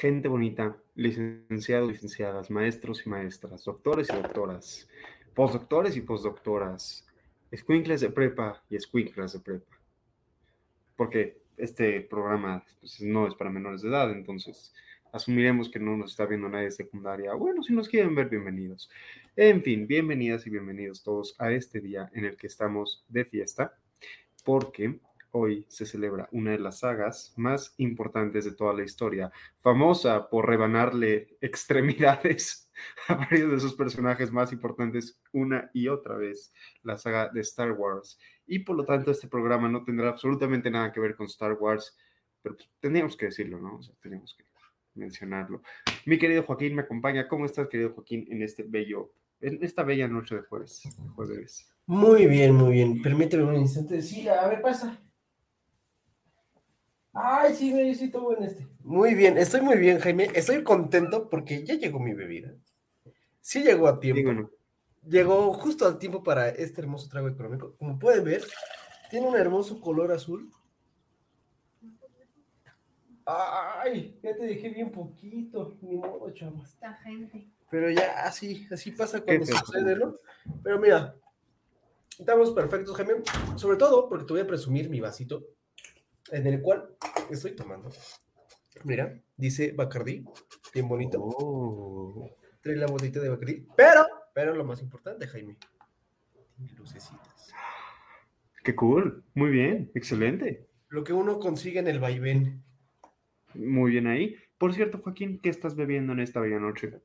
Gente bonita, licenciados, licenciadas, maestros y maestras, doctores y doctoras, postdoctores y postdoctoras, escuincles de prepa y escuinclas de prepa. Porque este programa pues, no es para menores de edad, entonces asumiremos que no nos está viendo nadie de secundaria. Bueno, si nos quieren ver, bienvenidos. En fin, bienvenidas y bienvenidos todos a este día en el que estamos de fiesta, porque hoy se celebra una de las sagas más importantes de toda la historia, famosa por rebanarle extremidades a varios de sus personajes más importantes una y otra vez, la saga de Star Wars. Y por lo tanto este programa no tendrá absolutamente nada que ver con Star Wars, pero pues, teníamos que decirlo, ¿no? O sea, teníamos que mencionarlo. Mi querido Joaquín me acompaña. ¿Cómo estás, querido Joaquín, en este bello, en esta bella noche de jueves? jueves? Muy bien, muy bien. Permíteme un instante. Sí, a ver, pasa. Ay, sí, me sí todo en este. Muy bien, estoy muy bien, Jaime. Estoy contento porque ya llegó mi bebida. Sí llegó a tiempo. Llegó justo a tiempo para este hermoso trago económico. Como pueden ver, tiene un hermoso color azul. Ay, ya te dejé bien poquito, ni modo, chavos. Esta gente. Pero ya así, así pasa cuando sucede, ¿no? Pero mira, estamos perfectos, Jaime. Sobre todo porque te voy a presumir mi vasito en el cual estoy tomando. Mira, dice Bacardi, bien bonito. Oh. Trae la botita de Bacardi, pero, pero lo más importante, Jaime, tiene lucecitas. Qué cool, muy bien, excelente. Lo que uno consigue en el vaivén. Muy bien ahí. Por cierto, Joaquín, ¿qué estás bebiendo en esta bella noche?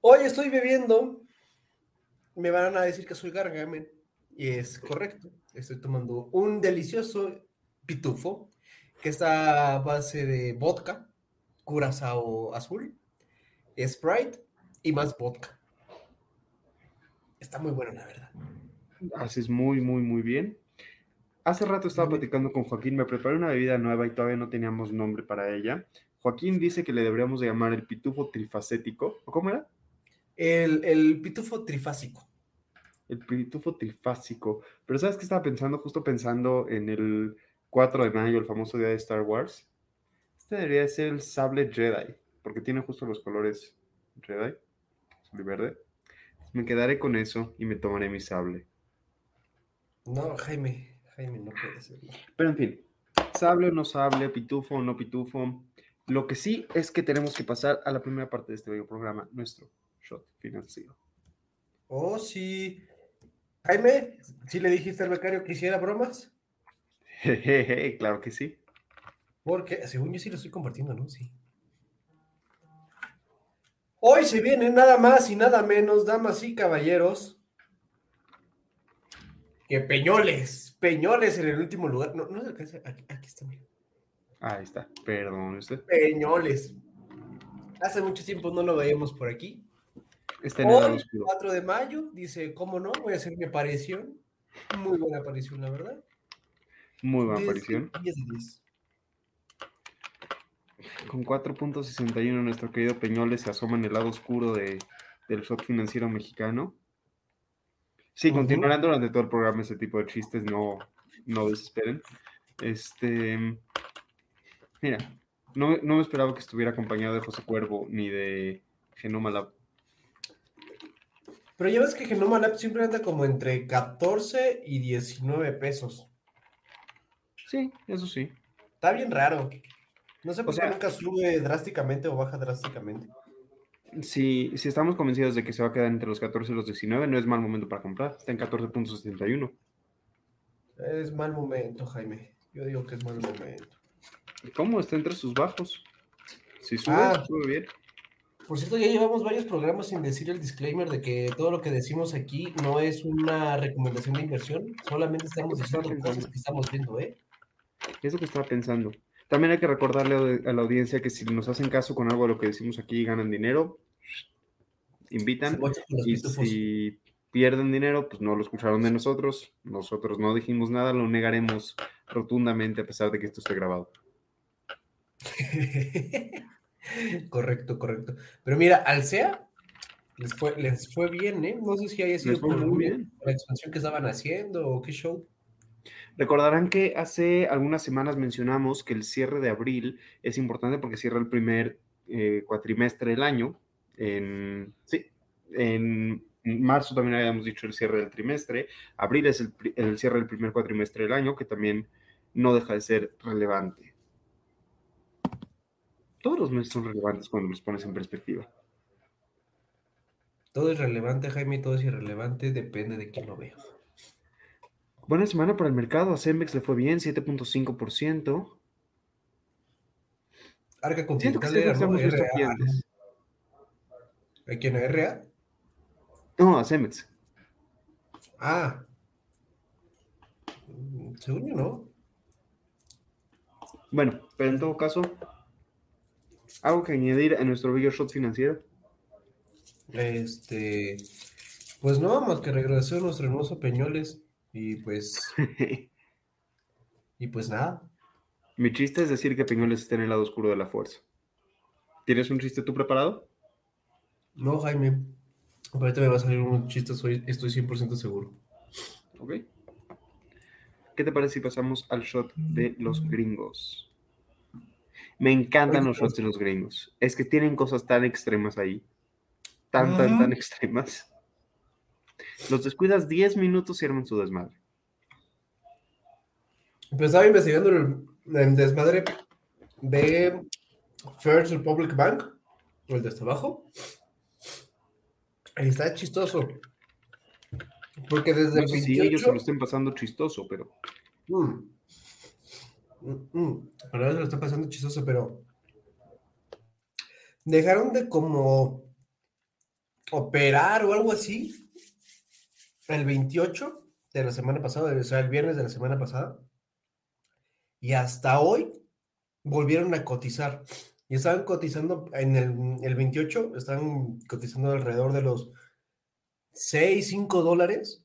Hoy estoy bebiendo, me van a decir que soy gargamen, y es correcto. Estoy tomando un delicioso pitufo, que está a base de vodka, curazao azul, Sprite y más vodka. Está muy bueno, la verdad. Haces muy, muy, muy bien. Hace rato estaba platicando con Joaquín, me preparé una bebida nueva y todavía no teníamos nombre para ella. Joaquín dice que le deberíamos de llamar el pitufo trifacético. ¿Cómo era? El, el pitufo trifásico. El pitufo trifásico. Pero ¿sabes qué estaba pensando? Justo pensando en el 4 de mayo, el famoso día de Star Wars. Este debería ser el sable Jedi, porque tiene justo los colores Jedi, azul y verde. Me quedaré con eso y me tomaré mi sable. No, Jaime, Jaime, no puede ser. Pero en fin, sable o no sable, pitufo o no pitufo. Lo que sí es que tenemos que pasar a la primera parte de este bello programa, nuestro shot financiero. Oh, sí. Jaime, ¿sí le dijiste al becario que hiciera bromas? claro que sí. Porque, según yo sí lo estoy compartiendo, ¿no? Sí. Hoy se viene nada más y nada menos, damas y caballeros, que Peñoles. Peñoles en el último lugar. No, no se alcanza. Aquí, aquí está, mira. Ahí está. Perdón, usted. Peñoles. Hace mucho tiempo no lo veíamos por aquí. Este Hoy, 4 de mayo, dice, ¿cómo no? Voy a hacer mi aparición. Muy buena aparición, la verdad. Muy buena aparición. 10 de 10. Con 4.61 nuestro querido Peñoles se asoma en el lado oscuro de, del shock financiero mexicano. Sí, Ujú. continuarán durante todo el programa ese tipo de chistes, no, no desesperen. Este, mira, no, no me esperaba que estuviera acompañado de José Cuervo ni de Genoma Lab. Pero ya ves que Genoma Lab siempre anda como entre 14 y 19 pesos. Sí, eso sí. Está bien raro. No sé por O sea- qué nunca sube drásticamente o baja drásticamente. Si, si estamos convencidos de que se va a quedar entre los 14 y los 19, no es mal momento para comprar. Está en 14.71. Es mal momento, Jaime. Yo digo que es mal momento. ¿Cómo? Está entre sus bajos. Si sube, Ah. sube bien. Por cierto, ya llevamos varios programas sin decir el disclaimer de que todo lo que decimos aquí no es una recomendación de inversión, solamente estamos diciendo cosas que estamos viendo, ¿eh? Es lo que estaba pensando. También hay que recordarle a la audiencia que si nos hacen caso con algo de lo que decimos aquí y ganan dinero, invitan. Y si pierden dinero, pues no lo escucharon de nosotros. Nosotros no dijimos nada, lo negaremos rotundamente a pesar de que esto esté grabado. correcto, correcto. Pero mira, Alsea les fue, les fue bien, ¿eh? No sé si haya sido por muy bien. la expansión que estaban haciendo o qué show. Recordarán que hace algunas semanas mencionamos que el cierre de abril es importante porque cierra el primer eh, cuatrimestre del año. En, sí, en marzo también habíamos dicho el cierre del trimestre. Abril es el, el cierre del primer cuatrimestre del año, que también no deja de ser relevante. Todos los meses son relevantes cuando los pones en perspectiva. Todo es relevante, Jaime, todo es irrelevante, depende de quién lo vea. Buena semana para el mercado. A Cemex le fue bien, 7.5%. Arca Continental era, ¿no? RA. ¿A quién? ¿A RA? No, a Cemex. Ah. Mm, Según yo, ¿no? Bueno, pero en todo caso, algo que añadir a nuestro video shot financiero. Este. Pues no, más que regresó nuestro hermoso Peñoles. Y pues. Y pues nada. Mi chiste es decir que Peñoles está en el lado oscuro de la fuerza. ¿Tienes un chiste tú preparado? No, Jaime. Ahorita me va a salir un chiste, soy, estoy 100% seguro. Ok. ¿Qué te parece si pasamos al shot de los gringos? Me encantan los shots de los gringos. Es que tienen cosas tan extremas ahí. Tan, tan, tan extremas. Los descuidas 10 minutos y arman su desmadre. Pues estaba investigando el, el desmadre de First Republic Bank, o el de hasta abajo. Y está chistoso. Porque desde No el sé si ellos se 28... lo estén pasando chistoso, pero Mm. Mm, mm. Se lo está pasando chistoso, pero dejaron de como operar o algo así el 28 de la semana pasada, o sea, el viernes de la semana pasada, y hasta hoy volvieron a cotizar. Y estaban cotizando en el, el 28, están cotizando alrededor de los 6, 5 dólares.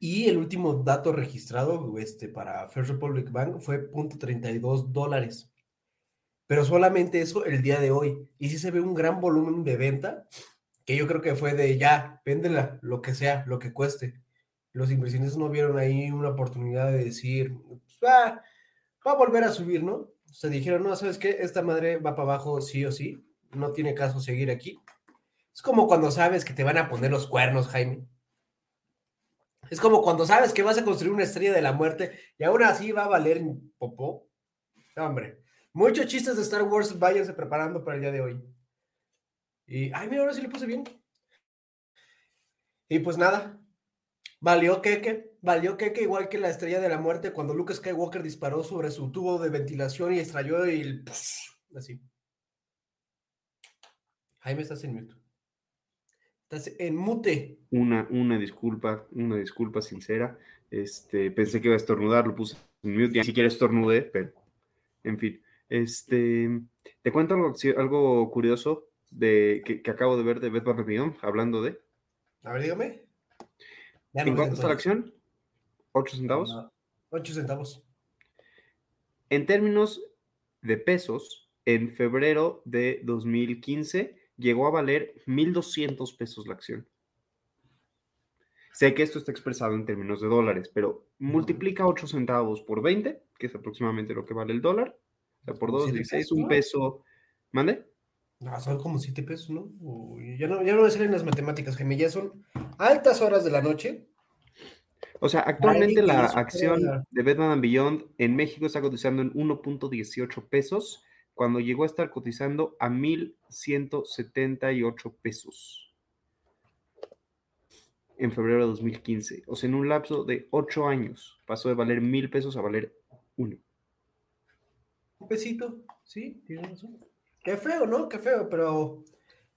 Y el último dato registrado este, para First Republic Bank fue .32 dólares. Pero solamente eso el día de hoy. Y sí se ve un gran volumen de venta, que yo creo que fue de ya, véndela, lo que sea, lo que cueste. Los inversionistas no vieron ahí una oportunidad de decir, pues, va, a volver a subir, ¿no? Se dijeron, no, ¿sabes qué? Esta madre va para abajo sí o sí. No tiene caso seguir aquí. Es como cuando sabes que te van a poner los cuernos, Jaime. Es como cuando sabes que vas a construir una estrella de la muerte y aún así va a valer popó. Hombre, muchos chistes de Star Wars, váyanse preparando para el día de hoy. Y, ay, mira, ahora sí le puse bien. Y pues nada, valió queque, valió queque igual que la estrella de la muerte cuando Luke Skywalker disparó sobre su tubo de ventilación y extrayó el... Así. Jaime, estás en mute. Estás en mute. una, una disculpa, una disculpa sincera. Este, pensé que iba a estornudar, lo puse en mute, ni siquiera estornudé, pero en fin. Este, te cuento algo, algo curioso de, que, que acabo de ver de Beth Van Beyond, hablando de. A ver, dígame. Ya ¿En cuánto está la acción? ¿8 centavos? No, Ocho centavos. En términos de pesos, en febrero de 2015 llegó a valer 1.200 pesos la acción. Sé que esto está expresado en términos de dólares, pero multiplica 8 centavos por 20, que es aproximadamente lo que vale el dólar. O sea, por Como 2, siete 16, pesos, un peso. ¿Mande? No, son como siete pesos, ¿no? Uy, ya no, ya no me salen las matemáticas, Jaime. Ya son altas horas de la noche. O sea, actualmente la acción la- de Batman and Beyond en México está cotizando en 1.18 pesos, cuando llegó a estar cotizando a 1.178 pesos en febrero de 2015. O sea, en un lapso de 8 años pasó de valer mil pesos a valer uno. Un pesito, sí, tienes razón. Qué feo, ¿no? Qué feo, pero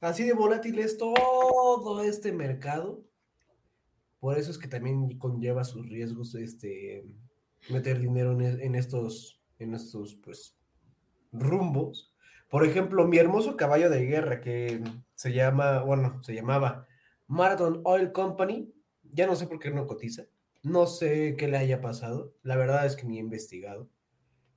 así de volátil es todo este mercado. Por eso es que también conlleva sus riesgos este meter dinero en, estos, en estos, pues, rumbos. Por ejemplo, mi hermoso caballo de guerra que se llama, bueno, se llamaba Marathon Oil Company, ya no sé por qué no cotiza, no sé qué le haya pasado, la verdad es que ni he investigado,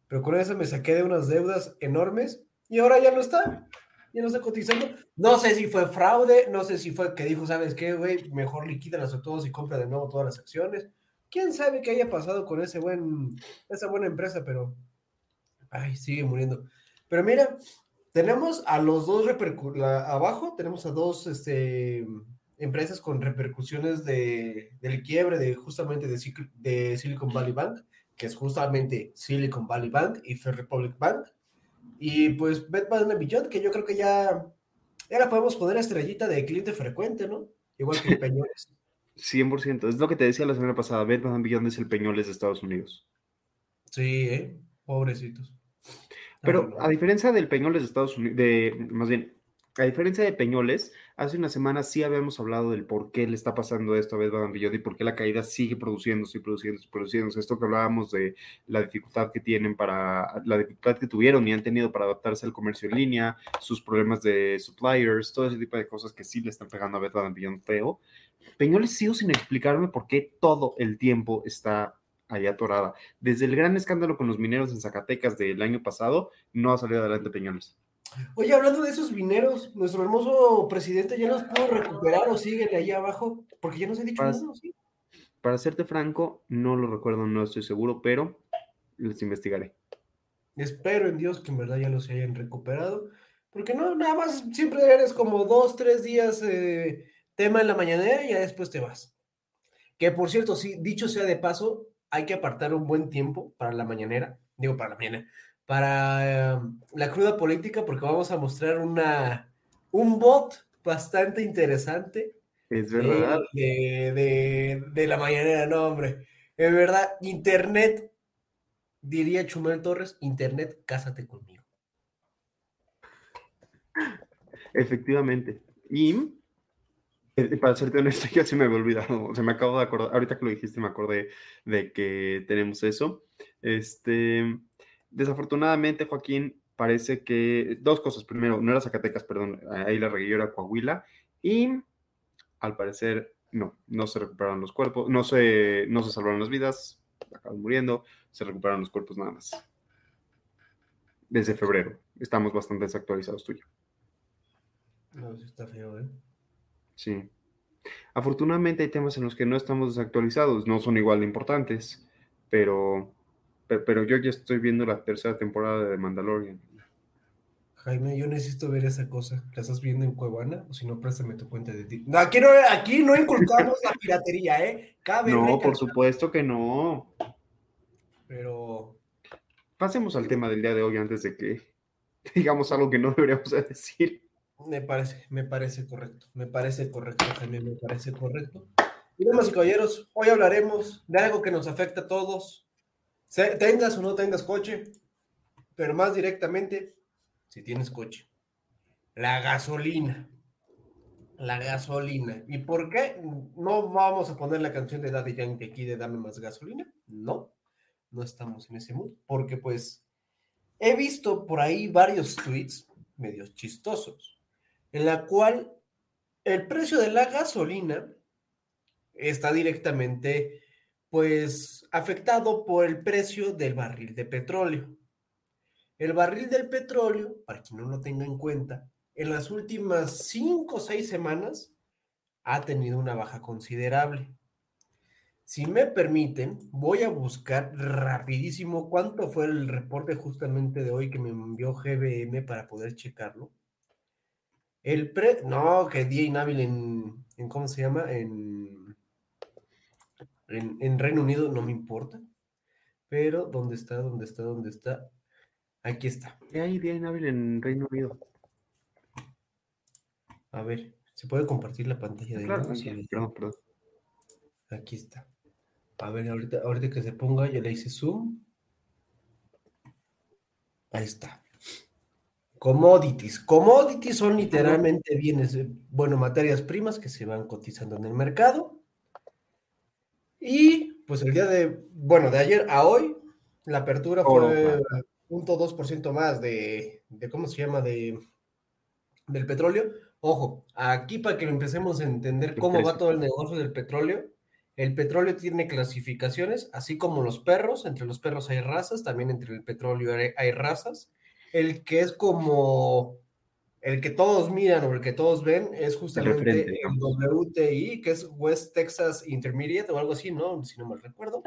pero con eso me saqué de unas deudas enormes y ahora ya no está, ya no está cotizando. No sé si fue fraude, no sé si fue que dijo, ¿sabes qué, güey? Mejor liquídalas a todos y compra de nuevo todas las acciones. ¿Quién sabe qué haya pasado con ese buen, esa buena empresa? Pero, ay, sigue muriendo. Pero mira, tenemos a los dos abajo, tenemos a dos este, empresas con repercusiones de, del quiebre de justamente de, de, Silicon Valley Bank, que es justamente Silicon Valley Bank y Fair Republic Bank. Y pues Bath Beyond, que yo creo que ya, ya la podemos poner estrellita de cliente frecuente, ¿no? Igual que Peñoles. 100%. Es lo que te decía la semana pasada. Bath Beyond es el Peñoles de Estados Unidos. Sí, ¿eh? Pobrecitos. Pero a diferencia del Peñoles de Estados Unidos, de, más bien, a diferencia de Peñoles, hace una semana sí habíamos hablado del por qué le está pasando esto a Bed Bath y por qué la caída sigue produciéndose y produciéndose y produciéndose. Esto que hablábamos de la dificultad que tienen para, la dificultad que tuvieron y han tenido para adaptarse al comercio en línea, sus problemas de suppliers, todo ese tipo de cosas que sí le están pegando a Bath Beyond feo. Peñoles sigo sin explicarme por qué todo el tiempo está allá atorada. Desde el gran escándalo con los mineros en Zacatecas del año pasado, no ha salido adelante Peñoles. Oye, hablando de esos mineros, nuestro hermoso presidente ya los pudo recuperar o siguen ahí abajo, porque ya nos ha dicho para, nada, ¿sí? Para serte franco, no lo recuerdo, no estoy seguro, pero les investigaré. Espero en Dios que en verdad ya los hayan recuperado, porque no, nada más siempre eres como dos, tres días eh, tema en la mañanera y ya después te vas. Que por cierto, sí, dicho sea de paso, hay que apartar un buen tiempo para la mañanera, digo para la mañana, para em, la cruda política, porque vamos a mostrar una, un bot bastante interesante. Es verdad. De, de, la mañanera, no, hombre. Es verdad, Internet, diría Chumel Torres, Internet, cásate conmigo. Efectivamente. Y eh, para serte honesto, ya se me había olvidado, se me acabo de acordar, ahorita que lo dijiste me acordé de que tenemos eso. Este, Desafortunadamente, Joaquín, parece que dos cosas. Primero, no era Zacatecas, perdón, ahí la reguillo era Coahuila. Y al parecer, no, no se recuperaron los cuerpos, no se, no se salvaron las vidas, acaban muriendo, se recuperaron los cuerpos nada más. Desde febrero. Estamos bastante desactualizados tuyo. No, está feo, ¿eh? Sí. Afortunadamente hay temas en los que no estamos desactualizados, no son igual de importantes, pero pero, yo ya estoy viendo la tercera temporada de Mandalorian. Jaime, yo necesito ver esa cosa. ¿La estás viendo en Cuevana? O si no, préstame tu cuenta de ti. aquí, no, aquí no inculcamos la piratería, ¿eh? no, por supuesto que no. Pero. Pasemos al tema del día de hoy antes de que digamos algo que no deberíamos decir. Me parece, me parece correcto. Me parece correcto, Jaime, me parece correcto. Y damas y caballeros, hoy hablaremos de algo que nos afecta a todos, tengas o no tengas coche, pero más directamente, si tienes coche. La gasolina. La gasolina. ¿Y por qué no vamos a poner la canción de Daddy Yankee aquí de Dame más gasolina? No, no estamos en ese mood, porque pues he visto por ahí varios tweets medios chistosos, en la cual el precio de la gasolina está directamente pues afectado por el precio del barril de petróleo. El barril del petróleo, para quien no lo tenga en cuenta, en las últimas cinco o seis semanas ha tenido una baja considerable. Si me permiten, voy a buscar rapidísimo cuánto fue el reporte justamente de hoy que me envió GBM para poder checarlo. El pre, no, que día inhábil en, en ¿cómo se llama? En en, Reino Unido no me importa, pero ¿dónde está? ¿Dónde está? ¿Dónde está? Aquí está. ¿Qué hay día inhábil en Reino Unido? A ver, ¿se puede compartir la pantalla de Claro, Sí, perdón, perdón. Aquí está. A ver, ahorita, ahorita que se ponga, ya le hice zoom. Ahí está. Commodities. Commodities son literalmente bienes, bueno, materias primas que se van cotizando en el mercado. Y pues el día de, bueno, de ayer a hoy, la apertura fue Oro, 0.2% más de, de, ¿cómo se llama? De, del petróleo. Ojo, aquí para que empecemos a entender cómo va todo el negocio del petróleo, el petróleo tiene clasificaciones, así como los perros, entre los perros hay razas, también entre el petróleo hay, hay razas. El que es como el que todos miran o el que todos ven es justamente el. WTI, que es West Texas Intermediate o algo así, ¿no? Si no mal recuerdo.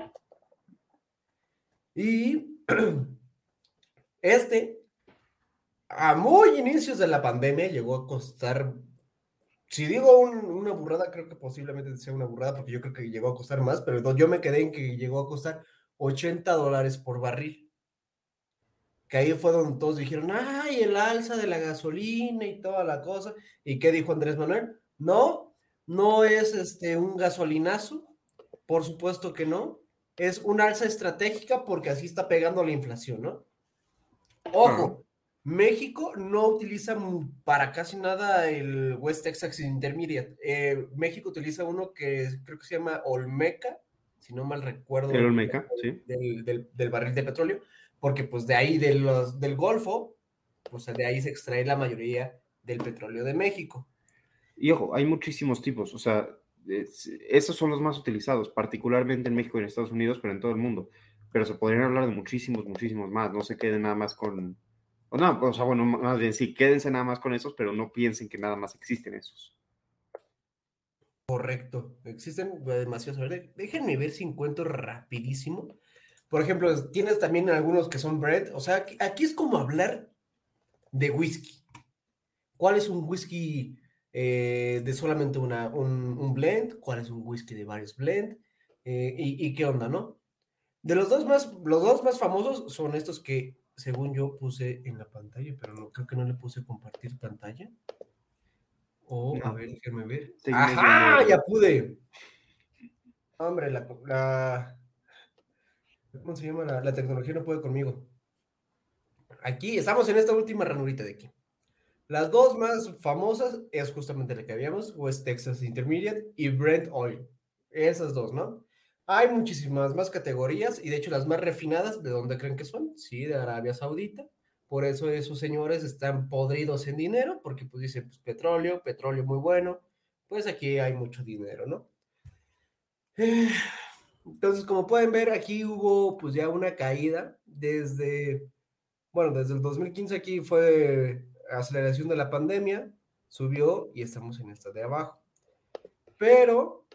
Y este, a muy inicios de la pandemia, llegó a costar, si digo un- una burrada, creo que posiblemente sea una burrada, porque yo creo que llegó a costar más, pero no, yo me quedé en que llegó a costar 80 dólares por barril. Que ahí fue donde todos dijeron, ay, el alza de la gasolina y toda la cosa. ¿Y qué dijo Andrés Manuel? No, no es este un gasolinazo, por supuesto que no. Es una alza estratégica porque así está pegando la inflación, ¿no? Ojo, México no utiliza para casi nada el West Texas Intermediate. Eh, México utiliza uno que creo que se llama Olmeca, si no mal recuerdo. El Olmeca, sí. Del, del- del barril de petróleo, porque pues de ahí de los, del Golfo, pues de ahí se extrae la mayoría del petróleo de México. Y ojo, hay muchísimos tipos, o sea, es- esos son los más utilizados, particularmente en México y en Estados Unidos, pero en todo el mundo. Pero se podrían hablar de muchísimos, muchísimos más. No se queden nada más con. O no, o sea, bueno, más bien sí, quédense nada más con esos, pero no piensen que nada más existen esos. Correcto, existen demasiados. A ver, déjenme ver si encuentro rapidísimo. Por ejemplo, tienes también algunos que son bread. O sea, aquí, es como hablar de whisky. ¿Cuál es un whisky eh, de solamente una, un, un blend? ¿Cuál es un whisky de varios blend? Eh, y, y qué onda, no? De los dos más, los dos más famosos son estos que, según yo, puse en la pantalla, pero no, creo que no le puse compartir pantalla. O, a ver, déjenme ver. ¡Ajá! Ya pude. Hombre, la, la- ¿Cómo se llama? La, la tecnología no puede conmigo. Aquí, estamos en esta última ranurita de aquí. Las dos más famosas es justamente la que habíamos, West Texas Intermediate y Brent Oil. Esas dos, ¿no? Hay muchísimas más categorías y de hecho las más refinadas, ¿de dónde creen que son? Sí, de Arabia Saudita. Por eso esos señores están podridos en dinero, porque pues dicen, pues petróleo, petróleo muy bueno, pues aquí hay mucho dinero, ¿no? Eh, Entonces, como pueden ver, aquí hubo pues ya una caída desde, bueno, desde el 2015 aquí fue aceleración de la pandemia, subió y estamos en esta de abajo. Pero,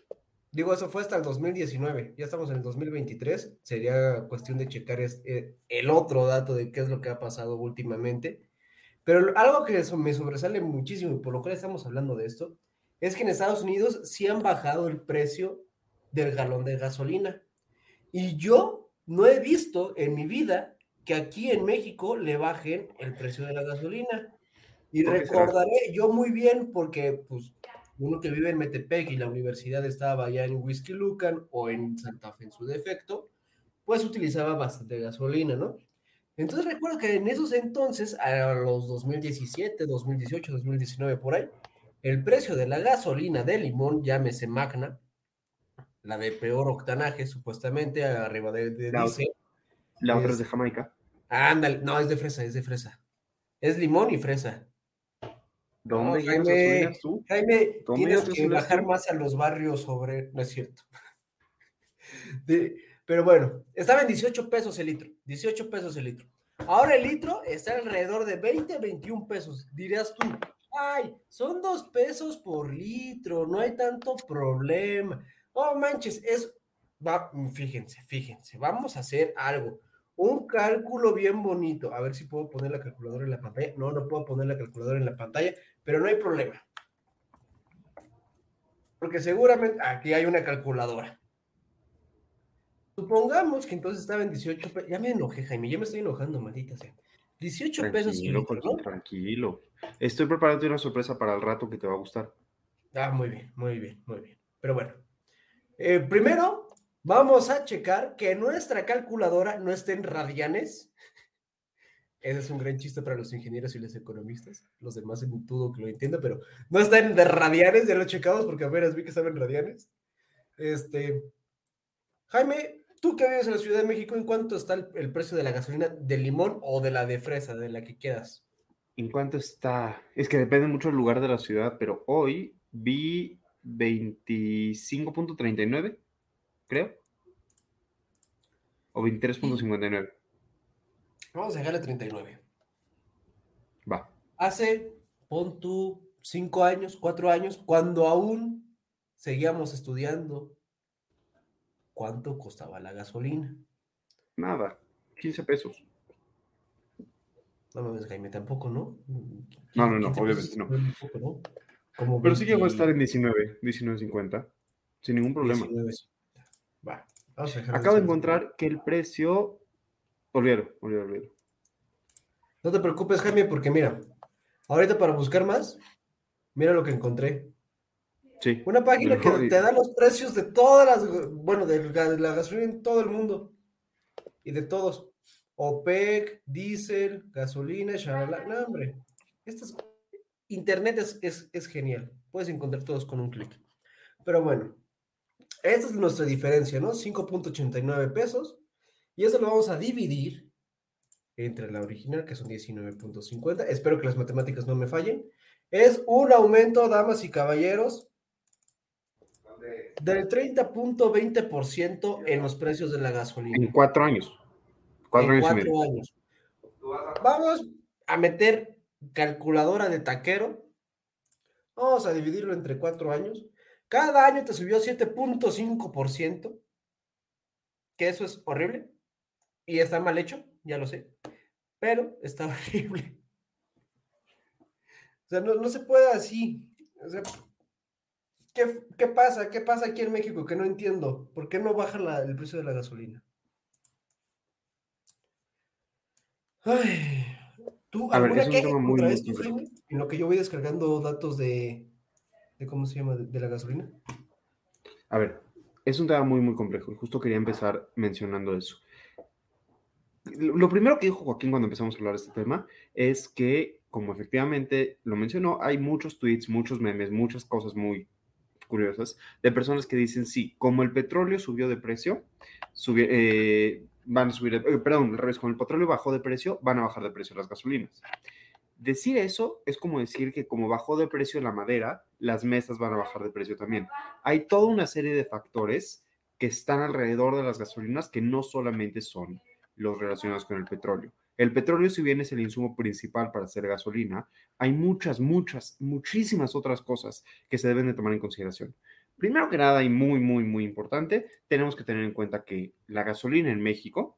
digo, eso fue hasta el 2019, ya estamos en el 2023, sería cuestión de checar eh, el otro dato de qué es lo que ha pasado últimamente. Pero algo que me sobresale muchísimo y por lo cual estamos hablando de esto, es que en Estados Unidos sí han bajado el precio del galón de gasolina. Y yo no he visto en mi vida que aquí en México le bajen el precio de la gasolina. Y recordaré yo muy bien porque pues uno que vive en Metepec y la universidad estaba allá en Whisky Lucan o en Santa Fe en su defecto, pues utilizaba bastante gasolina, ¿no? Entonces recuerdo que en esos entonces, a los 2017, 2018, 2019, por ahí, el precio de la gasolina de limón, llámese Magna, la de peor octanaje, supuestamente, arriba de, de La, diésel. la otra Es- de Jamaica. Ándale, no, es de fresa, es de fresa. Es limón y fresa. ¿Dónde No, Jaime, tú? Jaime, ¿Dónde tienes que bajar tú? más a los barrios sobre. No es cierto. De- pero bueno, estaba en 18 pesos el litro. 18 pesos el litro. Ahora el litro está alrededor de 20, 21 pesos. Dirías tú, ay, son dos pesos por litro, no hay tanto problema. Oh, manches, es. Va, fíjense, fíjense, vamos a hacer algo. Un cálculo bien bonito. A ver si puedo poner la calculadora en la pantalla. No, no puedo poner la calculadora en la pantalla, pero no hay problema. Porque seguramente aquí hay una calculadora. Supongamos que entonces estaba en 18 pesos. Ya me enojé, Jaime, ya me estoy enojando, maldita sea. 18 pesos Tranquilo, tranquilo. Estoy preparando una sorpresa para el rato que te va a gustar. Ah, muy bien, muy bien, muy bien. Pero bueno, eh, primero vamos a checar que nuestra calculadora no esté en radianes. Ese es un gran chiste para los ingenieros y los economistas. Los demás en dudo que lo entiendan, pero no está en radianes, ya lo checamos porque apenas vi que estaba en radianes. Este, Jaime, tú que vives en la Ciudad de México, ¿en cuánto está el, el precio de la gasolina de limón o de la de fresa, de la que quieras? ¿En cuánto está? Es que depende mucho del lugar de la ciudad, pero hoy vi 25.39, creo. O 23.59. Vamos a dejarle 39. Va. Hace, pon tú, cinco años, cuatro años, cuando aún seguíamos estudiando, ¿cuánto costaba la gasolina? Nada. 15 pesos. No mames, Jaime, tampoco, ¿no? No, no, no, 15 obviamente pesos no. es muy poco, ¿no? Como Pero sí llegó a 20, estar en 19, 19.50. Sin ningún problema. 19. Va, vamos a Acabo de 19. encontrar que el precio. Olvídalo, olvídalo, olvídalo. No te preocupes, Jaime, porque mira, ahorita para buscar más, mira lo que encontré. Sí. Una página que te da los precios de todas las, bueno, de la de la gasolina en todo el mundo. Y de todos. OPEC, diésel, gasolina, shalala. No, hombre. Esto es- Internet es, es, es genial. Puedes encontrar todos con un clic. Pero bueno, esta es nuestra diferencia, ¿no? 5.89 pesos. Y eso lo vamos a dividir entre la original, que son 19.50. Espero que las matemáticas no me fallen. Es un aumento, damas y caballeros, del 30.20% en los precios de la gasolina. En cuatro años. Cuatro En años cuatro años. Vamos a meter calculadora de taquero. Vamos a dividirlo entre cuatro años. Cada año te subió 7.5%, que eso es horrible. Y está mal hecho, ya lo sé. Pero está horrible. O sea, no, no se puede así. ¿qué, qué pasa? ¿Qué pasa aquí en México que no entiendo? ¿Por qué no baja el precio de la gasolina? Ay, ¿tú A ver, alguna es un tema muy, esto. Jaime? En lo que yo voy descargando datos de, de ¿cómo se llama? De, de la gasolina. A ver, es un tema muy, muy complejo. y Justo quería empezar mencionando eso. Lo primero que dijo Joaquín cuando empezamos a hablar de este tema es que, como efectivamente lo mencionó, hay muchos tweets, muchos memes, muchas cosas muy curiosas de personas que dicen, sí, como el petróleo subió de precio, subi- eh, van a subir, eh, perdón, al revés, como el petróleo bajó de precio, van a bajar de precio las gasolinas. Decir eso es como decir que como bajó de precio la madera, las mesas van a bajar de precio también. Hay toda una serie de factores que están alrededor de las gasolinas que no solamente son los relacionados con el petróleo. El petróleo, si bien es el insumo principal para hacer gasolina, hay muchas, muchas, muchísimas otras cosas que se deben de tomar en consideración. Primero que nada, y muy, muy, muy importante, tenemos que tener en cuenta que la gasolina en México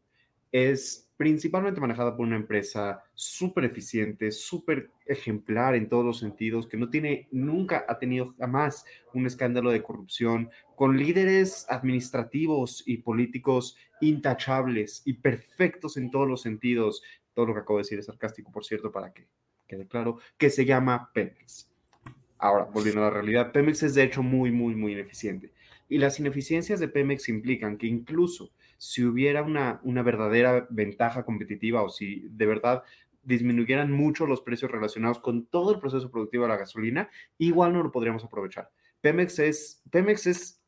es principalmente manejada por una empresa súper eficiente, súper ejemplar en todos los sentidos, que no tiene, nunca ha tenido jamás un escándalo de corrupción, con líderes administrativos y políticos intachables y perfectos en todos los sentidos. Todo lo que acabo de decir es sarcástico, por cierto, para que quede claro, que se llama Pemex. Ahora, volviendo a la realidad, Pemex es de hecho muy, muy, muy ineficiente. Y las ineficiencias de Pemex implican que incluso si hubiera una, una verdadera ventaja competitiva o si de verdad disminuyeran mucho los precios relacionados con todo el proceso productivo de la gasolina, igual no lo podríamos aprovechar. Pemex es, Pemex es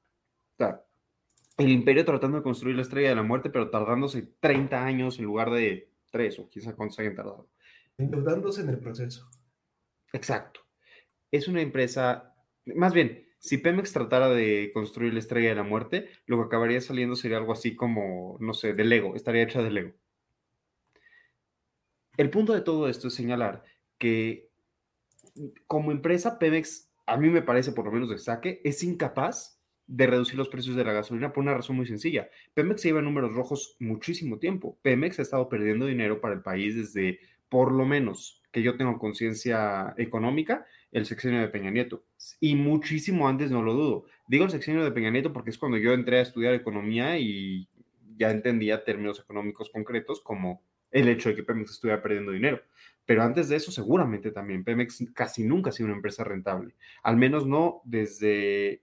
el imperio tratando de construir la estrella de la muerte, pero tardándose 30 años en lugar de 3 o quizá cuántos hayan tardado. Endeudándose en el proceso. Exacto. Es una empresa, más bien, si Pemex tratara de construir la estrella de la muerte, lo que acabaría saliendo sería algo así como, no sé, de Lego, estaría hecha de Lego. El punto de todo esto es señalar que como empresa Pemex, a mí me parece por lo menos de saque, es incapaz de reducir los precios de la gasolina por una razón muy sencilla. Pemex se lleva números rojos muchísimo tiempo. Pemex ha estado perdiendo dinero para el país desde, por lo menos, que yo tengo conciencia económica, el sexenio de Peña Nieto. Y muchísimo antes no lo dudo. Digo el sexenio de Peña Nieto porque es cuando yo entré a estudiar economía y ya entendía términos económicos concretos como el hecho de que Pemex estuviera perdiendo dinero. Pero antes de eso, seguramente también Pemex casi nunca ha sido una empresa rentable. Al menos no desde,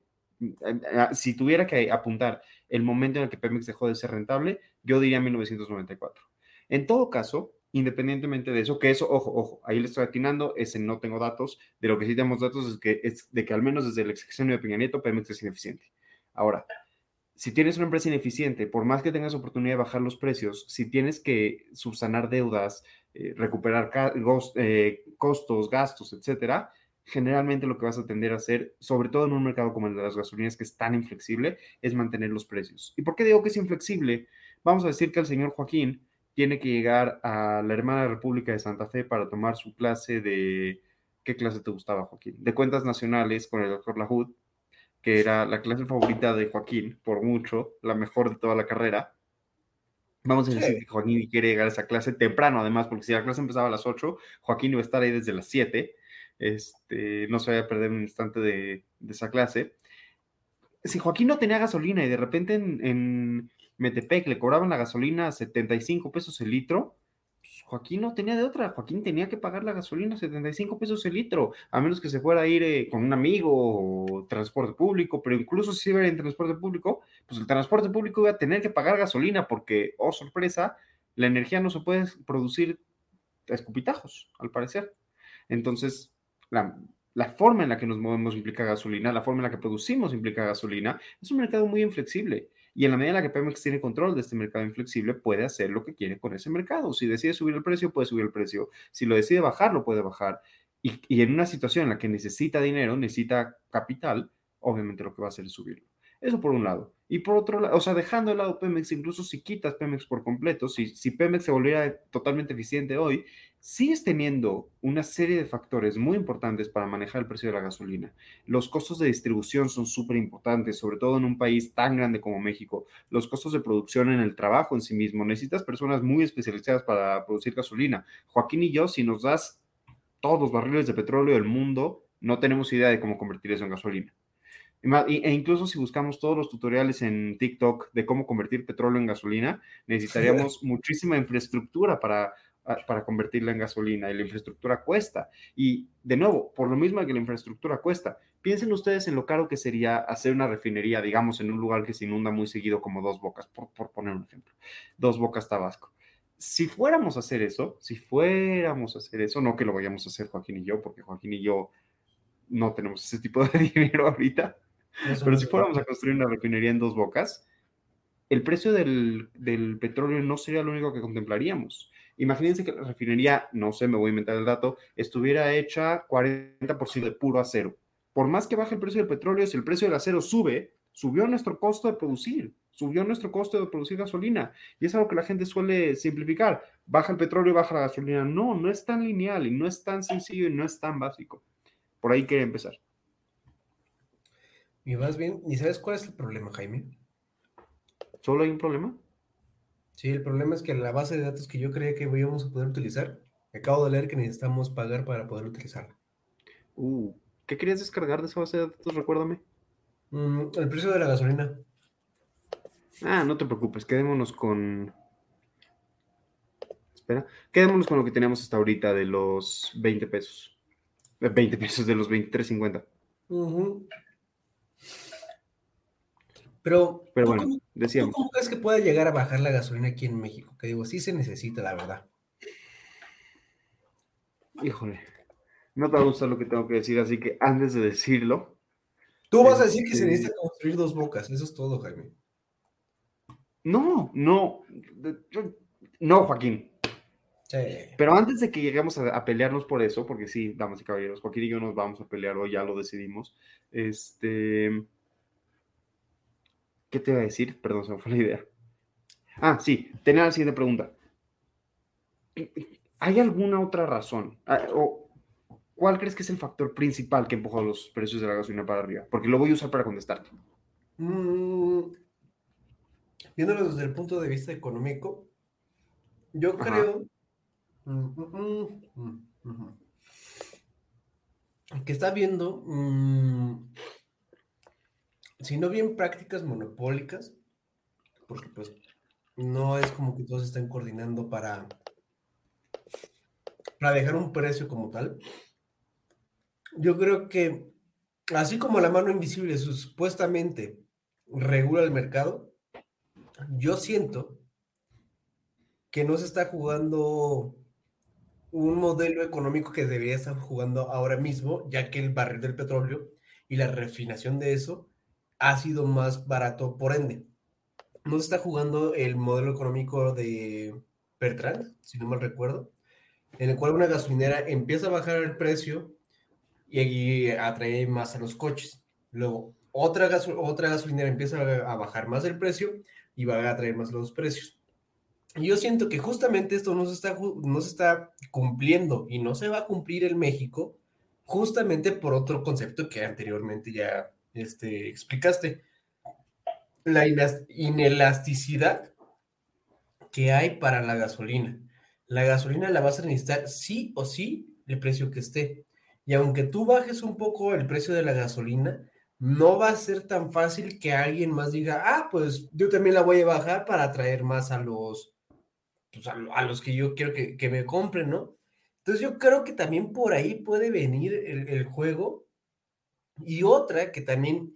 si tuviera que apuntar el momento en el que Pemex dejó de ser rentable, yo diría 1994. En todo caso, independientemente de eso, que eso, ojo, ojo, ahí le estoy atinando, ese no tengo datos, de lo que sí tenemos datos es que es de que al menos desde el excepción de Peña Nieto, Pemex es ineficiente. Ahora, si tienes una empresa ineficiente, por más que tengas oportunidad de bajar los precios, si tienes que subsanar deudas, eh, recuperar eh, costos, gastos, etcétera, generalmente lo que vas a tender a hacer, sobre todo en un mercado como el de las gasolinas, que es tan inflexible, es mantener los precios. ¿Y por qué digo que es inflexible? Vamos a decir que el señor Joaquín tiene que llegar a la hermana República de Santa Fe para tomar su clase de... ¿Qué clase te gustaba, Joaquín? De cuentas nacionales con el doctor Lahud, que era la clase favorita de Joaquín, por mucho, la mejor de toda la carrera. Vamos a decir que Joaquín quiere llegar a esa clase temprano, además, porque si la clase empezaba a las 8, Joaquín iba a estar ahí desde las 7. Este, no se vaya a perder un instante de, esa clase. Si Joaquín no tenía gasolina y de repente en Metepec le cobraban la gasolina a 75 pesos el litro, pues, Joaquín no tenía de otra. Joaquín tenía que pagar la gasolina a 75 pesos el litro, a menos que se fuera a ir eh, con un amigo o transporte público, pero incluso si iba en transporte público, pues el transporte público iba a tener que pagar gasolina porque, oh sorpresa, la energía no se puede producir a escupitajos, al parecer. Entonces, la, la forma en la que nos movemos implica gasolina, la forma en la que producimos implica gasolina, es un mercado muy inflexible. Y en la medida en la que Pemex tiene control de este mercado inflexible, puede hacer lo que quiere con ese mercado. Si decide subir el precio, puede subir el precio. Si lo decide bajar, lo puede bajar. Y, y en una situación en la que necesita dinero, necesita capital, obviamente lo que va a hacer es subirlo. Eso por un lado. Y por otro lado, o sea, dejando de lado Pemex, incluso si quitas Pemex por completo, si, Pemex se volviera totalmente eficiente hoy, sigues teniendo una serie de factores muy importantes para manejar el precio de la gasolina. Los costos de distribución son súper importantes, sobre todo en un país tan grande como México. Los costos de producción en el trabajo en sí mismo. Necesitas personas muy especializadas para producir gasolina. Joaquín y yo, si nos das todos los barriles de petróleo del mundo, no tenemos idea de cómo convertir eso en gasolina. E incluso si buscamos todos los tutoriales en TikTok de cómo convertir petróleo en gasolina, necesitaríamos muchísima infraestructura para para convertirla en gasolina y la infraestructura cuesta. Y de nuevo, por lo mismo que la infraestructura cuesta, piensen ustedes en lo caro que sería hacer una refinería, digamos, en un lugar que se inunda muy seguido como Dos Bocas, por, por poner un ejemplo, Dos Bocas Tabasco. Si fuéramos a hacer eso, si fuéramos a hacer eso, no que lo vayamos a hacer Joaquín y yo, porque Joaquín y yo no tenemos ese tipo de dinero ahorita, pero si fuéramos a construir una refinería en Dos Bocas, el precio del, del petróleo no sería lo único que contemplaríamos Imagínense que la refinería, no sé, me voy a inventar el dato, estuviera hecha 40% de puro acero. Por más que baje el precio del petróleo, si el precio del acero sube, subió nuestro costo de producir, subió nuestro costo de producir gasolina. Y es algo que la gente suele simplificar. Baja el petróleo baja la gasolina. No, no es tan lineal y no es tan sencillo y no es tan básico. Por ahí quería empezar. Y más bien, ¿y sabes cuál es el problema, Jaime? ¿Solo hay un problema? Sí, el problema es que la base de datos que yo creía que íbamos a poder utilizar, acabo de leer que necesitamos pagar para poder utilizarla. Uh, ¿qué querías descargar de esa base de datos? Recuérdame. Mm, el precio de la gasolina. Ah, no te preocupes, quedémonos con. Espera, quedémonos con lo que teníamos hasta ahorita de los 20 pesos. 20 pesos de los 23.50. Uh pero, Pero bueno, decíamos. ¿Cómo crees que puede llegar a bajar la gasolina aquí en México? Que digo, sí se necesita, la verdad. Híjole, no te va a gustar lo que tengo que decir, así que antes de decirlo. Tú vas a decir que se este necesita construir dos bocas, eso es todo, Jaime. No, no, no, Joaquín. Sí. Pero antes de que lleguemos a, a, pelearnos por eso, porque sí, damas y caballeros, Joaquín y yo nos vamos a pelear hoy, ya lo decidimos. Este ¿Qué te iba a decir? Perdón, se me fue la idea. Ah, sí, tenía la siguiente pregunta. ¿Hay alguna otra razón? Ah, ¿O cuál crees que es el factor principal que empujó los precios de la gasolina para arriba? Porque lo voy a usar para contestarte. Mm, viéndolo desde el punto de vista económico, yo creo mm, mm, que está viendo si no bien prácticas monopólicas, porque pues no es como que todos estén coordinando para para dejar un precio como tal. Yo creo que así como la mano invisible supuestamente regula el mercado, yo siento que no se está jugando un modelo económico que debería estar jugando ahora mismo, ya que el barril del petróleo y la refinación de eso ha sido más barato por ende. No está jugando el modelo económico de Bertrand, si no mal recuerdo, en el cual una gasolinera empieza a bajar el precio y atrae más a los coches. Luego, otra, otra gasolinera empieza a, bajar más el precio y va a atraer más los precios. Y yo siento que justamente esto no se, está, no se está cumpliendo y no se va a cumplir en México justamente por otro concepto que anteriormente ya este, explicaste. La inelasticidad que hay para la gasolina. La gasolina la vas a necesitar sí o sí el precio que esté. Y aunque tú bajes un poco el precio de la gasolina, no va a ser tan fácil que alguien más diga, ah, pues yo también la voy a bajar para atraer más a los, pues, a, los que yo quiero que, me compren, ¿no? Entonces yo creo que también por ahí puede venir el, el juego. Y otra que también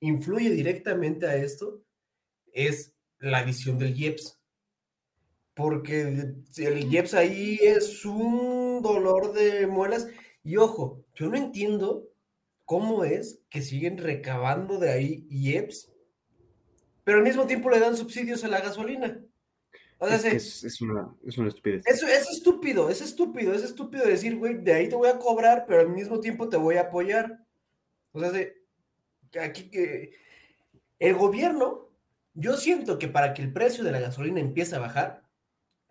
influye directamente a esto es la adición del IEPS. Porque el IEPS ahí es un dolor de muelas. Y ojo, yo no entiendo cómo es que siguen recabando de ahí IEPS, pero al mismo tiempo le dan subsidios a la gasolina. es, una, estupidez. Es, es estúpido, es estúpido, es estúpido decir, güey, de ahí te voy a cobrar, pero al mismo tiempo te voy a apoyar. O sea, aquí que el gobierno, yo siento que para que el precio de la gasolina empiece a bajar,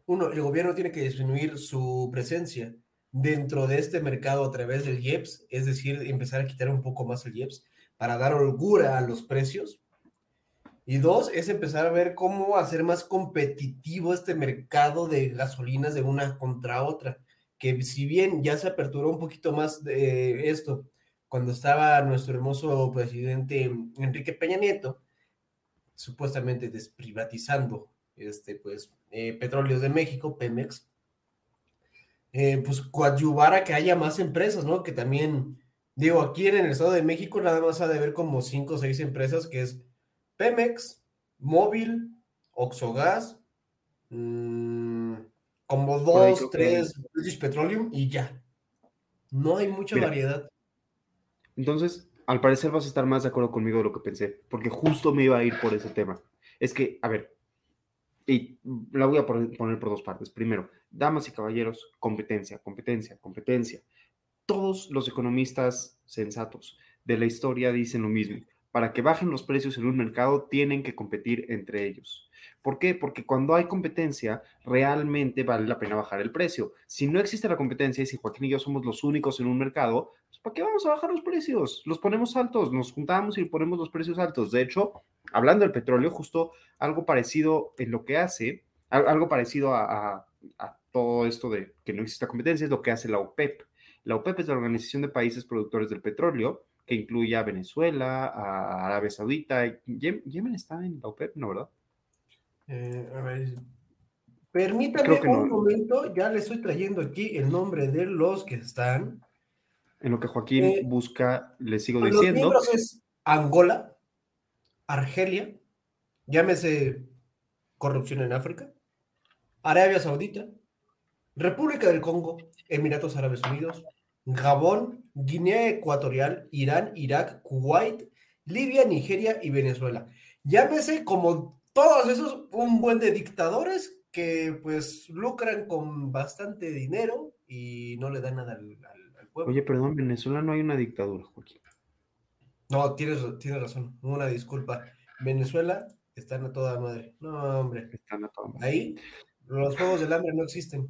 uno, el gobierno tiene que disminuir su presencia dentro de este mercado a través del IEPS, es decir, empezar a quitar un poco más el IEPS para dar holgura a los precios. Y dos, es empezar a ver cómo hacer más competitivo este mercado de gasolinas de una contra otra. Que si bien ya se aperturó un poquito más de esto cuando estaba nuestro hermoso presidente Enrique Peña Nieto, supuestamente desprivatizando este, pues, eh, Petróleos de México, Pemex, eh, pues coadyuvar a que haya más empresas, ¿no? Que también, digo, aquí en el Estado de México nada más ha de haber como cinco o seis empresas, que es Pemex, Móvil, Oxogas, mmm, como dos, tres, British Petroleum y ya. No hay mucha variedad. Entonces, al parecer vas a estar más de acuerdo conmigo de lo que pensé, porque justo me iba a ir por ese tema. Es que, a ver, y la voy a poner, por dos partes. Primero, damas y caballeros, competencia, competencia, competencia. Todos los economistas sensatos de la historia dicen lo mismo. Para que bajen los precios en un mercado, tienen que competir entre ellos. ¿Por qué? Porque cuando hay competencia, realmente vale la pena bajar el precio. Si no existe la competencia y si Joaquín y yo somos los únicos en un mercado, pues ¿para qué vamos a bajar los precios? Los ponemos altos, nos juntamos y ponemos los precios altos. De hecho, hablando del petróleo, justo algo parecido en lo que hace, algo parecido a, todo esto de que no existe competencia, es lo que hace la OPEP. La OPEP es la Organización de Países Productores del Petróleo, que incluye a Venezuela, a Arabia Saudita. ¿Yemen está en la OPEP, no, verdad? Eh, a ver, permítame un momento, ya le estoy trayendo aquí el nombre de los que están. En lo que Joaquín eh, busca, le sigo diciendo. Los es Angola, Argelia, llámese corrupción en África, Arabia Saudita, República del Congo, Emiratos Árabes Unidos, Gabón, Guinea Ecuatorial, Irán, Irak, Kuwait, Libia, Nigeria y Venezuela. Llámese como todos esos un buen de dictadores que pues lucran con bastante dinero y no le dan nada al, pueblo. Oye, perdón, Venezuela no hay una dictadura, Joaquín. No, tienes, tienes razón. Una disculpa. Venezuela están a toda madre. No, hombre. Están a toda madre. Ahí los juegos del hambre no existen.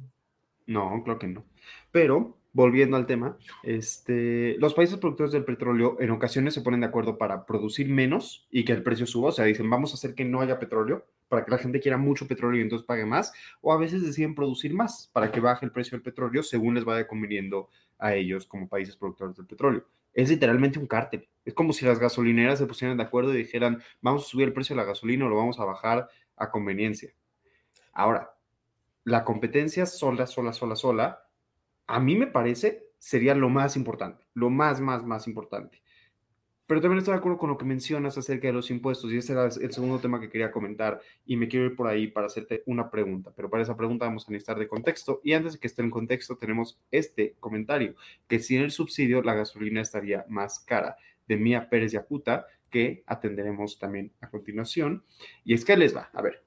No, creo que no. Pero, volviendo al tema, este, los países productores del petróleo en ocasiones se ponen de acuerdo para producir menos y que el precio suba. O sea, dicen, vamos a hacer que no haya petróleo para que la gente quiera mucho petróleo y entonces pague más. O a veces deciden producir más para que baje el precio del petróleo según les vaya conveniendo a ellos como países productores del petróleo es literalmente un cártel. Es como si las gasolineras se pusieran de acuerdo y dijeran, vamos a subir el precio de la gasolina o lo vamos a bajar a conveniencia. Ahora, la competencia sola, sola, sola, sola, a mí me parece, sería lo más importante, lo más, más, más importante. Pero también estoy de acuerdo con lo que mencionas acerca de los impuestos y ese era el segundo tema que quería comentar y me quiero ir por ahí para hacerte una pregunta, pero para esa pregunta vamos a necesitar de contexto y antes de que esté en contexto tenemos este comentario, que sin el subsidio la gasolina estaría más cara, de Mía Pérez Yacuta, que atenderemos también a continuación. Y es que les va, a ver,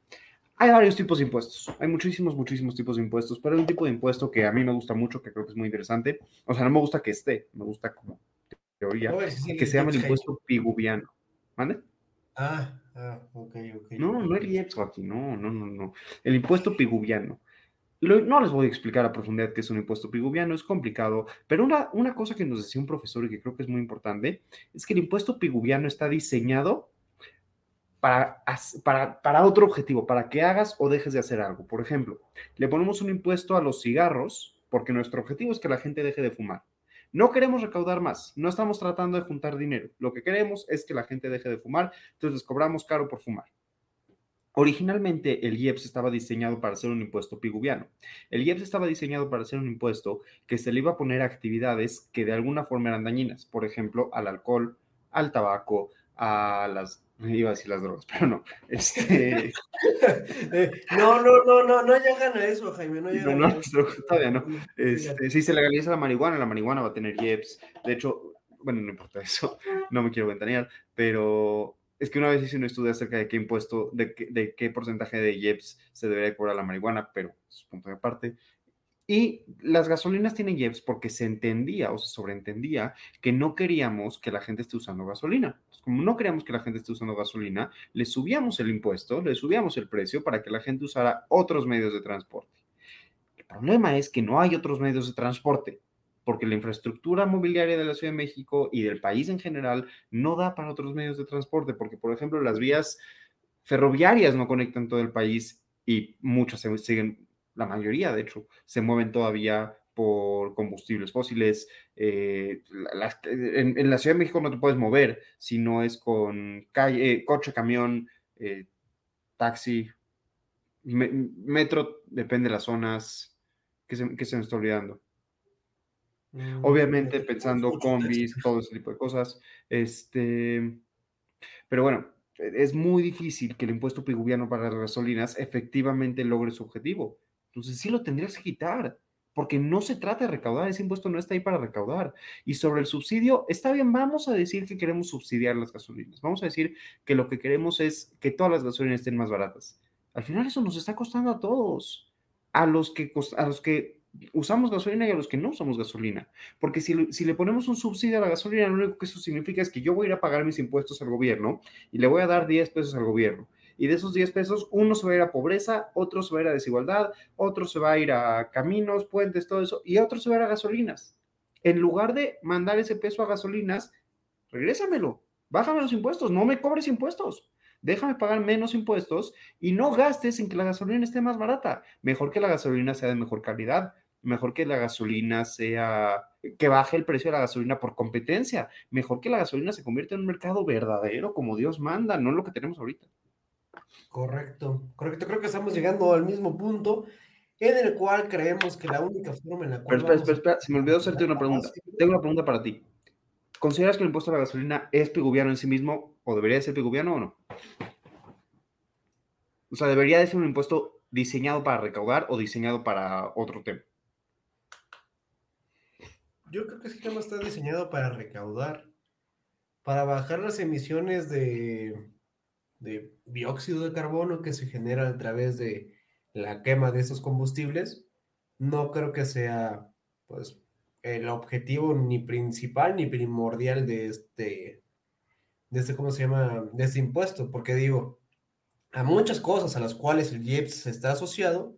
hay varios tipos de impuestos, hay muchísimos, muchísimos tipos de impuestos, pero hay un tipo de impuesto que a mí me gusta mucho, que creo que es muy interesante, o sea, no me gusta que esté, me gusta como teoría, que se llama el impuesto piguviano. ¿Vale? Ah, ah, ok, ok. No, no el IEPS, aquí, no, no, no, no. El impuesto piguviano. no les voy a explicar a profundidad qué es un impuesto piguviano, es complicado, pero una, una cosa que nos decía un profesor y que creo que es muy importante es que el impuesto piguviano está diseñado para, para, para, otro objetivo, para que hagas o dejes de hacer algo. Por ejemplo, le ponemos un impuesto a los cigarros porque nuestro objetivo es que la gente deje de fumar. No queremos recaudar más, no estamos tratando de juntar dinero. Lo que queremos es que la gente deje de fumar, entonces les cobramos caro por fumar. Originalmente el IEPS estaba diseñado para ser un impuesto piguviano. El IEPS estaba diseñado para ser un impuesto que se le iba a poner a actividades que de alguna forma eran dañinas, por ejemplo, al alcohol, al tabaco, a las iba a decir las drogas, pero no. Este... Eh, no, no, no, no, no llegan a eso, Jaime, no llegan no, no, a eso. Todavía no. Este, si se legaliza la marihuana, la marihuana va a tener IEPS. De hecho, bueno, no importa eso, no me quiero ventanear, pero es que una vez hice un estudio acerca de qué impuesto, de qué, de qué porcentaje de IEPS se debería cobrar la marihuana, pero es punto de aparte. Y las gasolinas tienen IEPS porque se entendía o se sobreentendía que no queríamos que la gente esté usando gasolina. Pues como no queríamos que la gente esté usando gasolina, le subíamos el impuesto, le subíamos el precio para que la gente usara otros medios de transporte. El problema es que no hay otros medios de transporte porque la infraestructura mobiliaria de la Ciudad de México y del país en general no da para otros medios de transporte, porque por ejemplo las vías ferroviarias no conectan todo el país y muchas siguen la mayoría de hecho, se mueven todavía por combustibles fósiles. Eh, en, la Ciudad de México no te puedes mover si no es con calle, eh, coche, camión, eh, taxi, metro, depende de las zonas. que se, se me está olvidando? Mm, Obviamente pensando combis, todo ese tipo de cosas. Este, pero bueno, es muy difícil que el impuesto piguviano para las gasolinas efectivamente logre su objetivo. Entonces sí lo tendrías que quitar, porque no se trata de recaudar, ese impuesto no está ahí para recaudar. Y sobre el subsidio, está bien, vamos a decir que queremos subsidiar las gasolinas, vamos a decir que lo que queremos es que todas las gasolinas estén más baratas. Al final eso nos está costando a todos, a los que, a los que usamos gasolina y a los que no usamos gasolina. Porque si, si, le ponemos un subsidio a la gasolina, lo único que eso significa es que yo voy a ir a pagar mis impuestos al gobierno y le voy a dar 10 pesos al gobierno y de esos 10 pesos, uno se va a ir a pobreza, otro se va a ir a desigualdad, otro se va a ir a caminos, puentes, todo eso, y otro se va a ir a gasolinas. En lugar de mandar ese peso a gasolinas, regrésamelo, bájame los impuestos, no me cobres impuestos. Déjame pagar menos impuestos y no gastes en que la gasolina esté más barata. Mejor que la gasolina sea de mejor calidad, mejor que la gasolina sea, que baje el precio de la gasolina por competencia, mejor que la gasolina se convierta en un mercado verdadero como Dios manda, no lo que tenemos ahorita. Correcto, correcto. Creo que estamos llegando al mismo punto en el cual creemos que la única forma en la cual. Pero espera, espera, se me olvidó hacerte una pregunta. Tengo una pregunta para ti. ¿Consideras que el impuesto a la gasolina es piguviano en sí mismo o debería ser piguviano o no? O sea, ¿debería de ser un impuesto diseñado para recaudar o diseñado para otro tema? Yo creo que sí que está diseñado para recaudar, para bajar las emisiones de, de dióxido de carbono que se genera a través de la quema de esos combustibles, no creo que sea pues el objetivo ni principal ni primordial de este, de este, ¿cómo se llama? De este impuesto, porque digo, a muchas cosas a las cuales el IEPS está asociado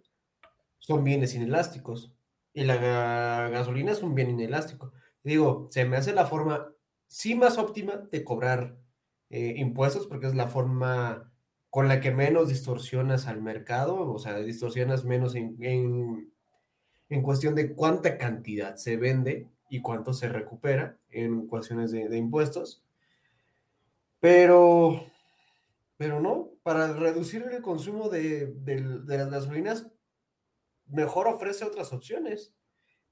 son bienes inelásticos y la gasolina es un bien inelástico. Digo, se me hace la forma sí más óptima de cobrar eh, impuestos porque es la forma con la que menos distorsionas al mercado, o sea, distorsionas menos en, en, cuestión de cuánta cantidad se vende y cuánto se recupera en cuestiones de, impuestos. Pero, pero no, para reducir el consumo de, de, las gasolinas, mejor ofrece otras opciones.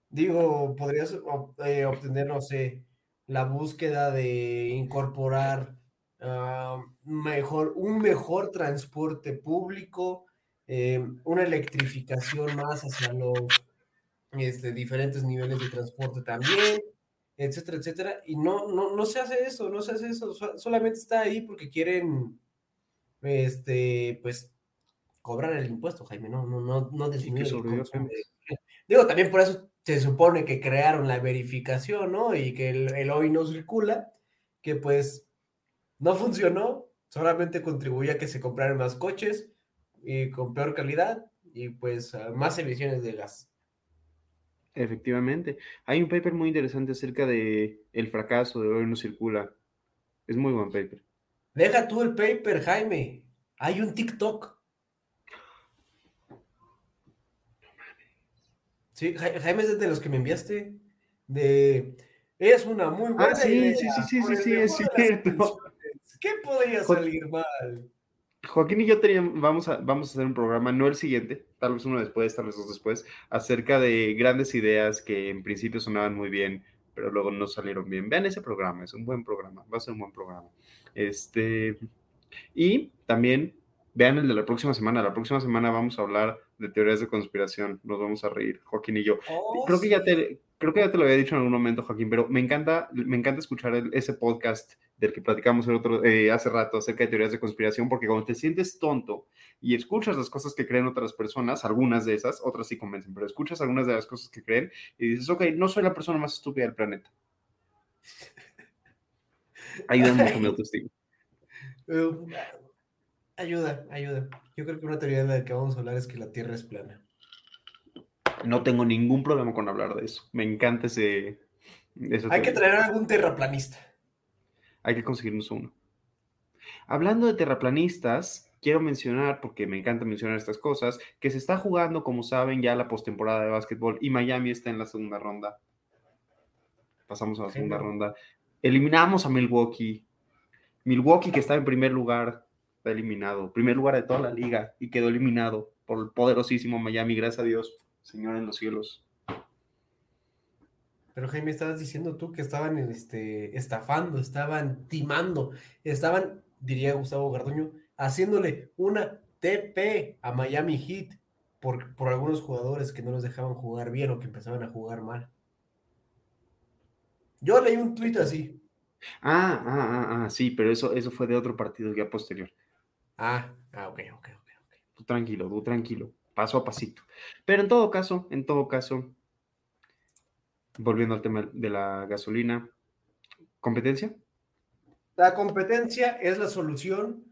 Digo, podrías eh, obtener, no sé, la búsqueda de incorporar uh, mejor, un mejor transporte público, eh, una electrificación más hacia los este, diferentes niveles de transporte también, etcétera, etcétera. Y no, no, no se hace eso, no se hace eso, solamente está ahí porque quieren, este, pues, cobrar el impuesto, Jaime, no, no, no, no disminuir Digo, también por eso se supone que crearon la verificación, ¿no? Y que el, el hoy no circula, que pues no funcionó, solamente contribuye a que se compraran más coches y con peor calidad y pues más emisiones de gas. Efectivamente. Hay un paper muy interesante acerca de el fracaso de hoy no circula. Es muy buen paper. Deja tú el paper, Jaime. Hay un TikTok. Sí, Jaime es de los que me enviaste. De es una muy ah, buena sí, Sí, sí, sí, sí, es cierto. ¿Qué podría salir mal? Joaquín y yo teníamos, vamos a, vamos a hacer un programa, no el siguiente, tal vez uno después, tal vez dos después, acerca de grandes ideas que en principio sonaban muy bien, pero luego no salieron bien. Vean ese programa, es un buen programa, va a ser un buen programa. Este, y también vean el de la próxima semana. La próxima semana vamos a hablar de teorías de conspiración. Nos vamos a reír, Joaquín y yo. Oh, creo que ya te, creo que ya te lo había dicho en algún momento, Joaquín, pero me encanta, me encanta escuchar ese podcast del que platicamos el otro, eh, hace rato acerca de teorías de conspiración, porque cuando te sientes tonto y escuchas las cosas que creen otras personas, algunas de esas, otras sí convencen, pero escuchas algunas de las cosas que creen y dices, ok, no soy la persona más estúpida del planeta. Ayuda mucho mi autoestima. Ayuda, ayuda. Yo creo que una teoría de la que vamos a hablar es que la Tierra es plana. No tengo ningún problema con hablar de eso. Me encanta ese. Hay que traer a algún terraplanista. Hay que conseguirnos uno. Hablando de terraplanistas, quiero mencionar, porque me encanta mencionar estas cosas, que se está jugando, como saben, ya la postemporada de básquetbol y Miami está en la segunda ronda. Pasamos a la segunda ronda. Eliminamos a Milwaukee. Milwaukee, que estaba en primer lugar, está eliminado. Primer lugar de toda la liga y quedó eliminado por el poderosísimo Miami, gracias a Dios. Señor en los cielos. Pero Jaime, estabas diciendo tú que estaban este, estafando, estaban timando, estaban, diría Gustavo Garduño, haciéndole una TP a Miami Heat por, por algunos jugadores que no los dejaban jugar bien o que empezaban a jugar mal. Yo leí un tuit así. Ah, ah, ah, ah, sí, pero eso, eso fue de otro partido ya posterior. Ah, ah, ok, ok, ok. Tú tranquilo, tú tranquilo paso a pasito. Pero en todo caso, en todo caso, volviendo al tema de la gasolina, ¿competencia? La competencia es la solución.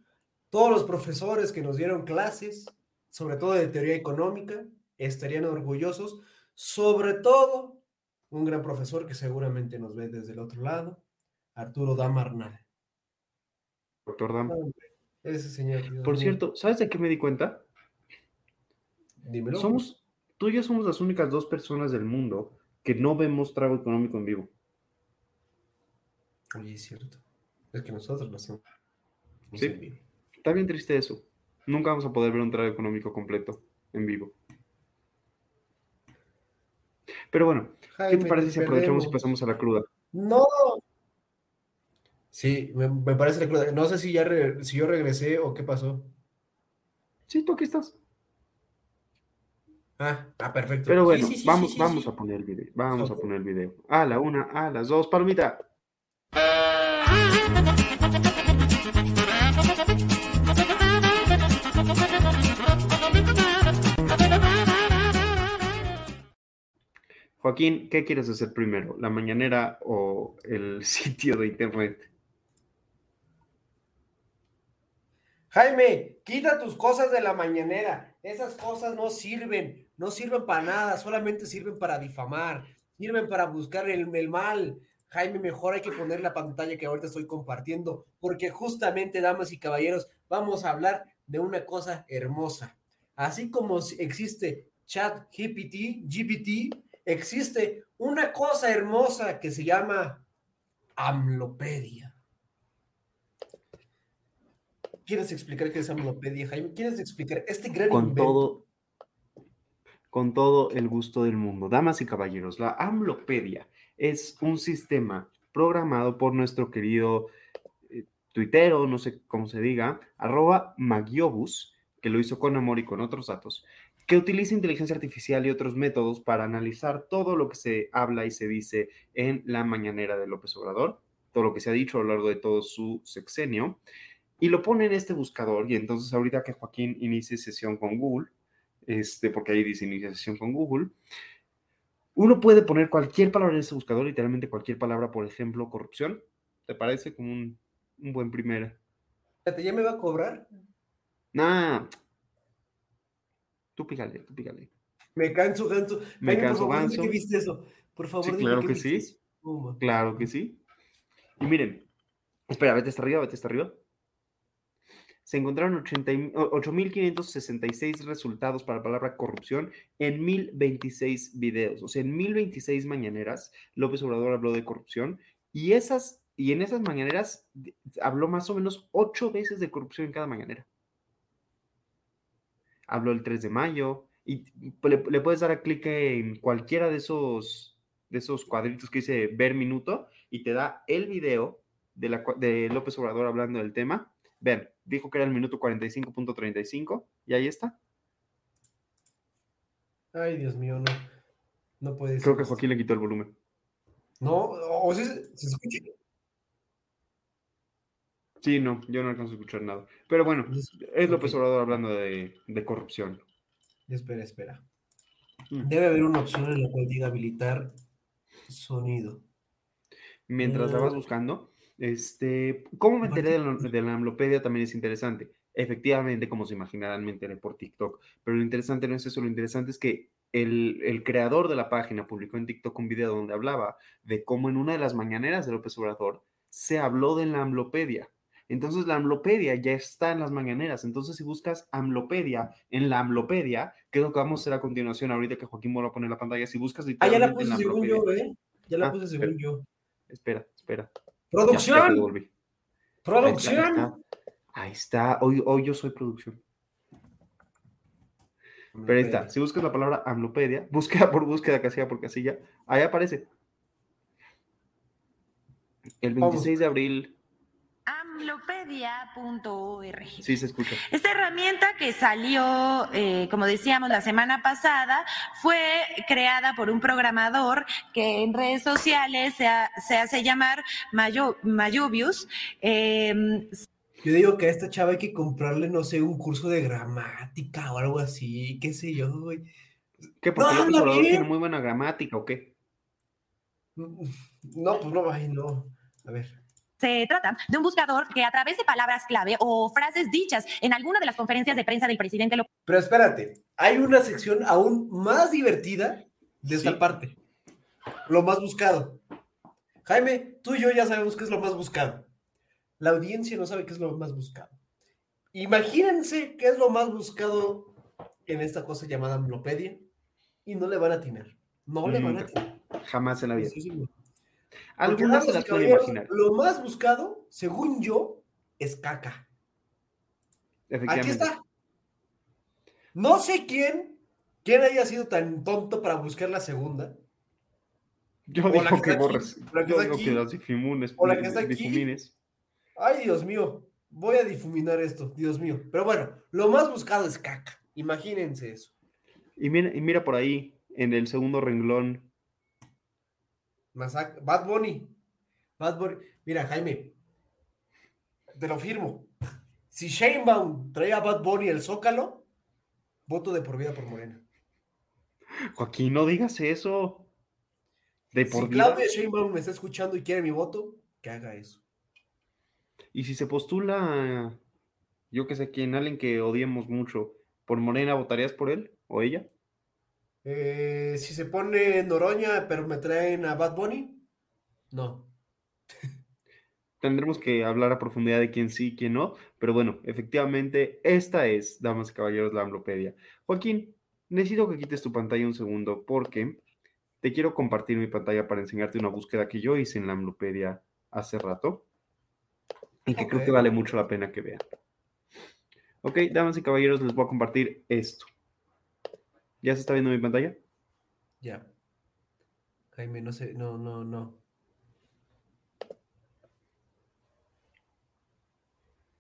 Todos los profesores que nos dieron clases, sobre todo de teoría económica, estarían orgullosos, sobre todo un gran profesor que seguramente nos ve desde el otro lado, Arturo Damarnal. Doctor Dam. Ese señor. Por cierto, ¿sabes de qué me di cuenta? Dímelo. Somos, tú y yo somos las únicas dos personas del mundo que no vemos trago económico en vivo. Oye, es cierto. Es que nosotros lo hacemos. Sí. Está bien triste eso. Nunca vamos a poder ver un trago económico completo en vivo. Pero bueno, ¿qué te parece si aprovechamos y pasamos a la cruda? No. Sí, me, parece la cruda. No sé si ya si yo regresé o qué pasó. Sí, tú aquí estás. Ah, ah, perfecto. Pero bueno, vamos, vamos a poner el video. Vamos a poner el video. A la una, a las dos, palomita. Joaquín, ¿qué quieres hacer primero? ¿La mañanera o el sitio de internet? Jaime, quita tus cosas de la mañanera. Esas cosas no sirven no sirven para nada, solamente sirven para difamar, sirven para buscar el, mal. Jaime, mejor hay que poner la pantalla que ahorita estoy compartiendo, porque justamente, damas y caballeros, vamos a hablar de una cosa hermosa. Así como existe Chat GPT, GPT, existe una cosa hermosa que se llama Amlopedia. ¿Quieres explicar qué es Amlopedia, Jaime? ¿Quieres explicar este gran Con todo con todo el gusto del mundo. Damas y caballeros, la AMLOpedia es un sistema programado por nuestro querido eh, tuitero, no sé cómo se diga, arroba Magiobus, que lo hizo con amor y con otros datos, que utiliza inteligencia artificial y otros métodos para analizar todo lo que se habla y se dice en la mañanera de López Obrador, todo lo que se ha dicho a lo largo de todo su sexenio, y lo pone en este buscador. Y entonces ahorita que Joaquín inicie sesión con Google, este, porque ahí dice iniciación con Google, uno puede poner cualquier palabra en ese buscador, literalmente cualquier palabra, por ejemplo, corrupción. ¿Te parece como un, un buen primer? ¿Ya me va a cobrar? Nah. Tú pícale, tú pícale. Me canso, ganso. Me canso, por favor, ganso. ¿qué viste eso? Por favor, Sí, dime claro que sí. eso. Claro que sí. Y miren, espera, vete hasta arriba, vete hasta arriba. Se encontraron 80 y- o- 8.566 resultados para la palabra corrupción en 1.026 videos. O sea, en 1.026 mañaneras, López Obrador habló de corrupción y, esas, y en esas mañaneras habló más o menos ocho veces de corrupción en cada mañanera. Habló el 3 de mayo y le, le puedes dar a clic en cualquiera de esos, de esos cuadritos que dice ver minuto y te da el video de, la, de López Obrador hablando del tema. Vean, dijo que era el minuto 45.35 y ahí está. Ay, Dios mío, no. No puede ser. Creo que. Joaquín le quitó el volumen. No, o sea, se, escucha. Sí, no, yo no alcanzo a escuchar nada. Pero bueno, es López. Obrador hablando de, de corrupción. Espera, espera. Mm. Debe haber una opción en la cual diga habilitar sonido. Mientras la Mm. vas buscando, este, ¿cómo me enteré de la, de la Amlopedia? También es interesante. Efectivamente, como se imaginarán, me enteré por TikTok. Pero lo interesante no es eso, lo interesante es que el, el creador de la página publicó en TikTok un video donde hablaba de cómo en una de las mañaneras de López Obrador se habló de la Amlopedia. Entonces la Amlopedia ya está en las mañaneras. Entonces si buscas Amlopedia en la Amlopedia, que es lo que vamos a hacer a continuación ahorita que Joaquín a poner la pantalla, si buscas Ah, ya la puse según yo, ¿eh? Ya la Ah, puse espera. según yo. Espera, espera. Ya, ya te ¡Producción! devolví. Ahí está, ¡Producción! Ahí está. Hoy, hoy yo soy producción. Pero ahí está. Si buscas la palabra Amlopedia, búsqueda por búsqueda, casilla por casilla, ahí aparece. El Vamos. 26 de abril, amlopedia.org. sí se escucha. Esta herramienta que salió, eh, como decíamos, la semana pasada, fue creada por un programador que en redes sociales se, ha- se hace llamar Mayo, Mayobius. Eh, Yo digo que a esta chava hay que comprarle, no sé, un curso de gramática o algo así, qué sé yo, güey. ¿Qué? Porque No, López Obrador tiene muy buena gramática o qué? No, pues no, ay, no. A ver. Se trata de un buscador que a través de palabras clave o frases dichas en alguna de las conferencias de prensa del presidente López Pero espérate, hay una sección aún más divertida de esta Sí. parte. Lo más buscado. Jaime, tú y yo ya sabemos qué es lo más buscado. La audiencia no sabe qué es lo más buscado. Imagínense qué es lo más buscado en esta cosa llamada Amlopedia y no le van a atinar. No le van a atinar. Jamás en la vida. estoy seguro. Algunas se las imaginar. Lo más buscado, según yo, es caca. Aquí está. No sé quién, quién haya sido tan tonto para buscar la segunda. Yo O la digo que borres. o la que Yo digo aquí, que las o la que está aquí. Ay, Dios mío, voy a difuminar esto, Dios mío. Pero bueno, lo más buscado es caca. Imagínense eso. Y mira, y mira por ahí, en el segundo renglón, Masac- Bad Bunny. Bad Bunny. Mira, Jaime, te lo firmo. Si Sheinbaum trae a Bad Bunny el Zócalo, voto de por vida por Morena. Joaquín, no digas eso. De por Si vida. Claudia Sheinbaum me está escuchando y quiere mi voto, que haga eso. Y si se postula, yo que sé quién, alguien que odiemos mucho, por Morena, ¿votarías por él o ella? Eh, si se pone Noroña, pero me traen a Bad Bunny, no. Tendremos que hablar a profundidad de quién sí y quién no, pero bueno, efectivamente, esta es, damas y caballeros, la Amblopedia. Joaquín, necesito que quites tu pantalla un segundo porque te quiero compartir mi pantalla para enseñarte una búsqueda que yo hice en la Amblopedia hace rato y que creo que vale mucho la pena que vean. Ok, damas y caballeros, les voy a compartir esto. ¿Ya se está viendo mi pantalla? Ya. Jaime, no sé, no, no, no.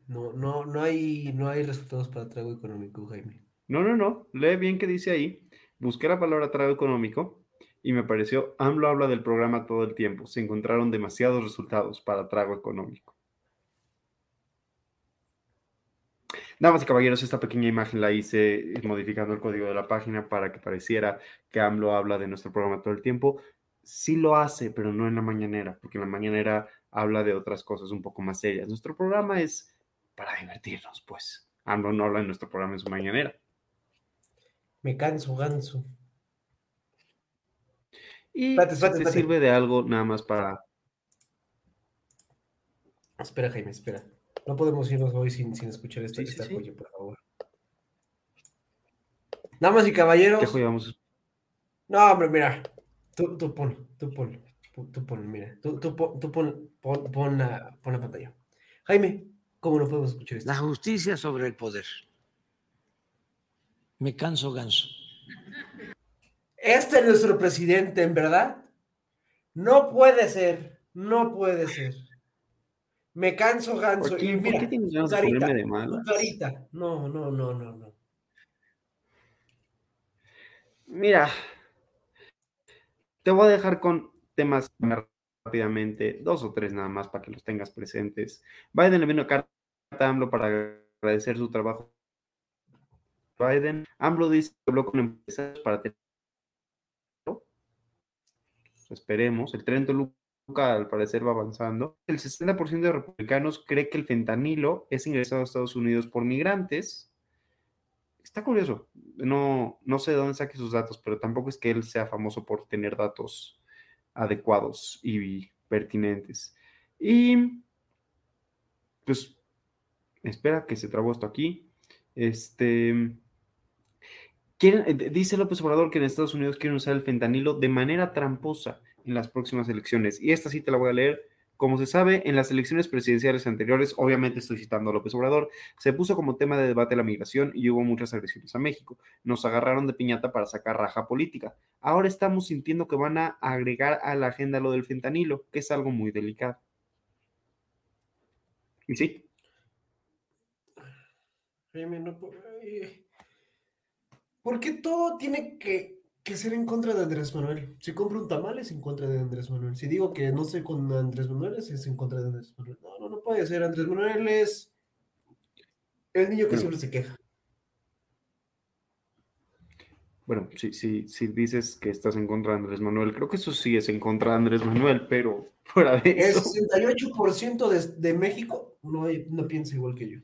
No, no, no hay, no hay resultados para trago económico, Jaime. No, no, no. Lee bien qué dice ahí. Busqué la palabra trago económico y me pareció, AMLO habla del programa todo el tiempo. Se encontraron demasiados resultados para trago económico. Damas y caballeros, esta pequeña imagen la hice modificando el código de la página para que pareciera que AMLO habla de nuestro programa todo el tiempo. Sí lo hace, pero no en la mañanera, porque en la mañanera habla de otras cosas un poco más serias. Nuestro programa es para divertirnos, pues. AMLO no habla en nuestro programa en su mañanera. Me canso, ganso. Y espérate. sirve de algo nada más para... Espera, Jaime, espera. No podemos irnos hoy sin, sin escuchar esta, Sí, sí, esta sí. joya, por favor. Damas y caballeros. ¿Qué joya vamos No, hombre, mira. Tú, tú pon, tú pon, tú, tú pon, mira. Tú, tú pon, tú pon, pon, pon la, pon la pantalla. Jaime, ¿cómo no podemos escuchar esto? La justicia sobre el poder. Me canso ganso. Este es nuestro presidente, en verdad. No puede ser, no puede ser. Me canso, ganso. ¿Por qué- y por mira, qué tienes ganas de carita. No, no, no, no, no. Mira, te voy a dejar con temas rápidamente, dos o tres nada más para que los tengas presentes. Biden le vino carta a AMLO para agradecer su trabajo. Biden, AMLO dice que habló con empresarios para tener. Esperemos, el tren Toluca al parecer va avanzando. El 60% de republicanos cree que el fentanilo es ingresado a Estados Unidos por migrantes. Está curioso. No, no sé de dónde saque sus datos, pero tampoco es que él sea famoso por tener datos adecuados y pertinentes. Y pues espera que se trabó esto aquí. Este eh, dice López Obrador que en Estados Unidos quieren usar el fentanilo de manera tramposa en las próximas elecciones. Y esta sí te la voy a leer. Como se sabe, en las elecciones presidenciales anteriores, obviamente estoy citando a López Obrador, se puso como tema de debate la migración y hubo muchas agresiones a México. Nos agarraron de piñata para sacar raja política. Ahora estamos sintiendo que van a agregar a la agenda lo del fentanilo, que es algo muy delicado. Y sí, ay. ¿Por qué todo tiene que, que ser en contra de Andrés Manuel? Si compro un tamal es en contra de Andrés Manuel. Si digo que no sé con Andrés Manuel es, en contra de Andrés Manuel. No, no, no puede ser. Andrés Manuel es el niño que Bueno. siempre se queja. bueno, si, si, si dices que estás en contra de Andrés Manuel, creo que eso sí es en contra de Andrés Manuel, pero fuera de El eso. 68% de, de México no, no piensa igual que yo.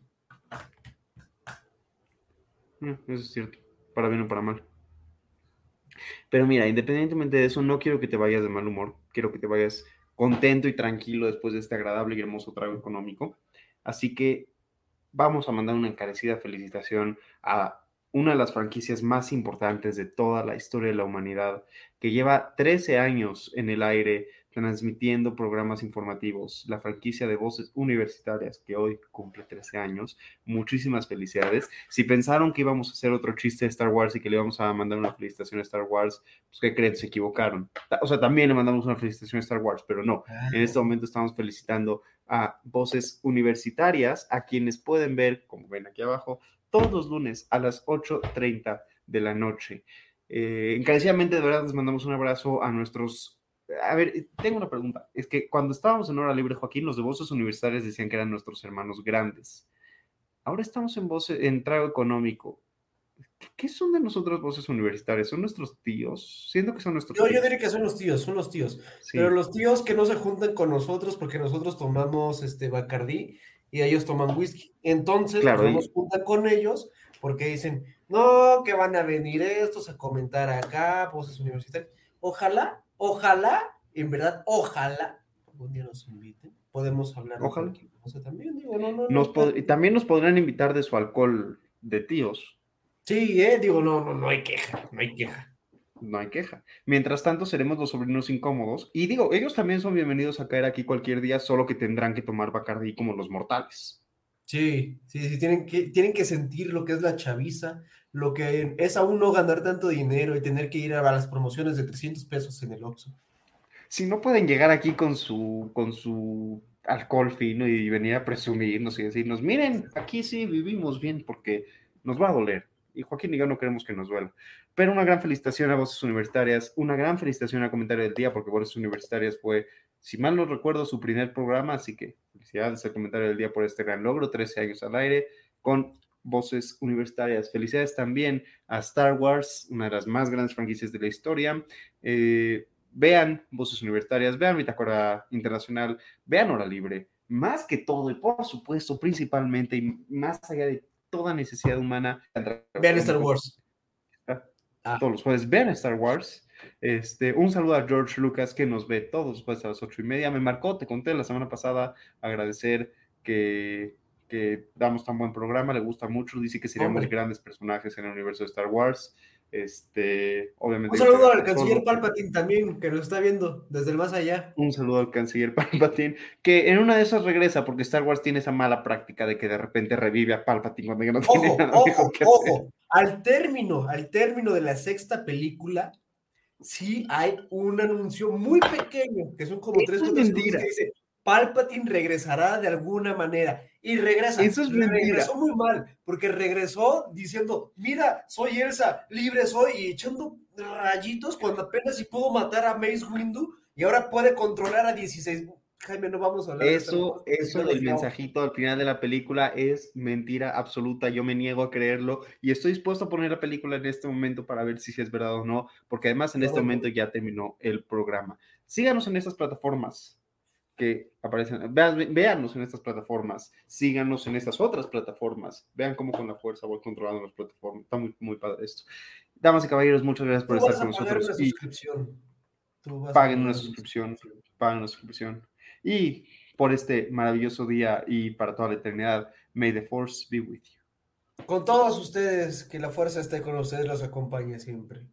Mm, Eso es cierto, para bien o para mal. Pero mira, independientemente de eso, no quiero que te vayas de mal humor, quiero que te vayas contento y tranquilo después de este agradable y hermoso trago económico. Así que vamos a mandar una encarecida felicitación a una de las franquicias más importantes de toda la historia de la humanidad, que lleva 13 años en el aire transmitiendo programas informativos, la franquicia de voces universitarias, que hoy cumple 13 años. Muchísimas felicidades. Si pensaron que íbamos a hacer otro chiste de Star Wars y que le íbamos a mandar una felicitación a Star Wars, pues ¿qué creen? Se equivocaron. O sea, también le mandamos una felicitación a Star Wars, pero no. En este momento estamos felicitando a voces universitarias, a quienes pueden ver, como ven aquí abajo, todos los lunes a las 8.30 de la noche. Eh, encarecidamente, de verdad, les mandamos un abrazo a nuestros... A ver, tengo una pregunta. Es que cuando estábamos en Hora Libre, Joaquín, los de voces universitarias decían que eran nuestros hermanos grandes. Ahora estamos en, voce, en trago económico. ¿Qué- ¿Qué son de nosotros voces universitarias? ¿Son nuestros tíos? Siento que son nuestros Yo, yo tíos. diría que son los tíos, son los tíos. Sí. Pero los tíos que no se juntan con nosotros porque nosotros tomamos este Bacardí y ellos toman whisky. Entonces Claro, pues, y- no nos juntan con ellos porque dicen, no, que van a venir estos a comentar acá, voces universitarias. Ojalá, ojalá, en verdad, ojalá algún día nos inviten. Podemos hablar de Ojalá. cualquier cosa también, digo, no, no, Nos no, también nos podrán invitar de su alcohol de tíos. Sí, eh, digo, no, no, no hay queja, no hay queja. No hay queja. Mientras tanto, seremos los sobrinos incómodos. Y digo, ellos también son bienvenidos a caer aquí cualquier día, solo que tendrán que tomar Bacardí como los mortales. Sí, sí, sí, tienen que, tienen que sentir lo que es la chaviza, lo que es aún no ganar tanto dinero y tener que ir a las promociones de 300 pesos en el Oxxo. Si no pueden llegar aquí con su, con su alcohol fino y venir a presumirnos y decirnos, miren, aquí sí vivimos bien porque nos va a doler. Y Joaquín y yo no queremos que nos duela. Pero una gran felicitación a Voces Universitarias, una gran felicitación a Comentario del Día, porque Voces Universitarias fue, si mal no recuerdo, su primer programa, así que felicidades al Comentario del Día por este gran logro, 13 años al aire, con Voces Universitarias. Felicidades también a Star Wars, una de las más grandes franquicias de la historia. Eh, vean Voces Universitarias, vean Bitácora Internacional, vean Hora Libre. Más que todo, y por supuesto, principalmente, y más allá de toda necesidad humana. Vean Star Wars. Ah. Todos los jueves, vean Star Wars. Este, un saludo a George Lucas que nos ve todos jueves a las ocho y media. Me marcó, te conté la semana pasada, agradecer que, que damos tan buen programa, le gusta mucho, dice que seríamos Hombre. grandes personajes en el universo de Star Wars. Este, obviamente. Un saludo al canciller Palpatine también, que nos está viendo desde el más allá. Un saludo al canciller Palpatine, que en una de esas regresa, porque Star Wars tiene esa mala práctica de que de repente revive a Palpatine cuando ya no tiene nada ojo, hacer. ojo. Al término, al término de la sexta película, sí hay un anuncio muy pequeño, que son como tres es o mentira. que dice, Palpatine regresará de alguna manera. Y regresa. Eso es mentira. regresó muy mal, porque regresó diciendo, mira, soy Elsa, libre soy, y echando rayitos cuando apenas si pudo matar a Mace Windu, y ahora puede controlar a 16. Jaime, no vamos a hablar de Eso, Wars, eso no del mensajito al final de la película es mentira absoluta. Yo me niego a creerlo y estoy dispuesto a poner la película en este momento para ver si es verdad o no, porque además en No, este bueno. momento ya terminó el programa. Síganos en estas plataformas que aparecen. Vean, véanos en estas plataformas. Síganos en estas otras plataformas. Vean cómo con la fuerza voy controlando las plataformas. Está muy, muy padre esto. Damas y caballeros, muchas gracias por estar con nosotros. una y- paguen una suscripción, paguen una suscripción. Y por este maravilloso día y para toda la eternidad, may the force be with you. Con todos ustedes, que la fuerza esté con ustedes, los acompañe siempre.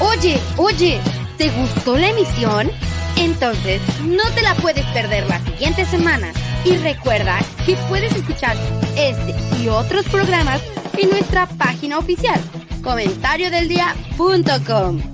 Oye, oye, ¿te gustó la emisión? Entonces, no te la puedes perder la siguiente semana. Y recuerda que puedes escuchar este y otros programas en nuestra página oficial, comentariodeldia.com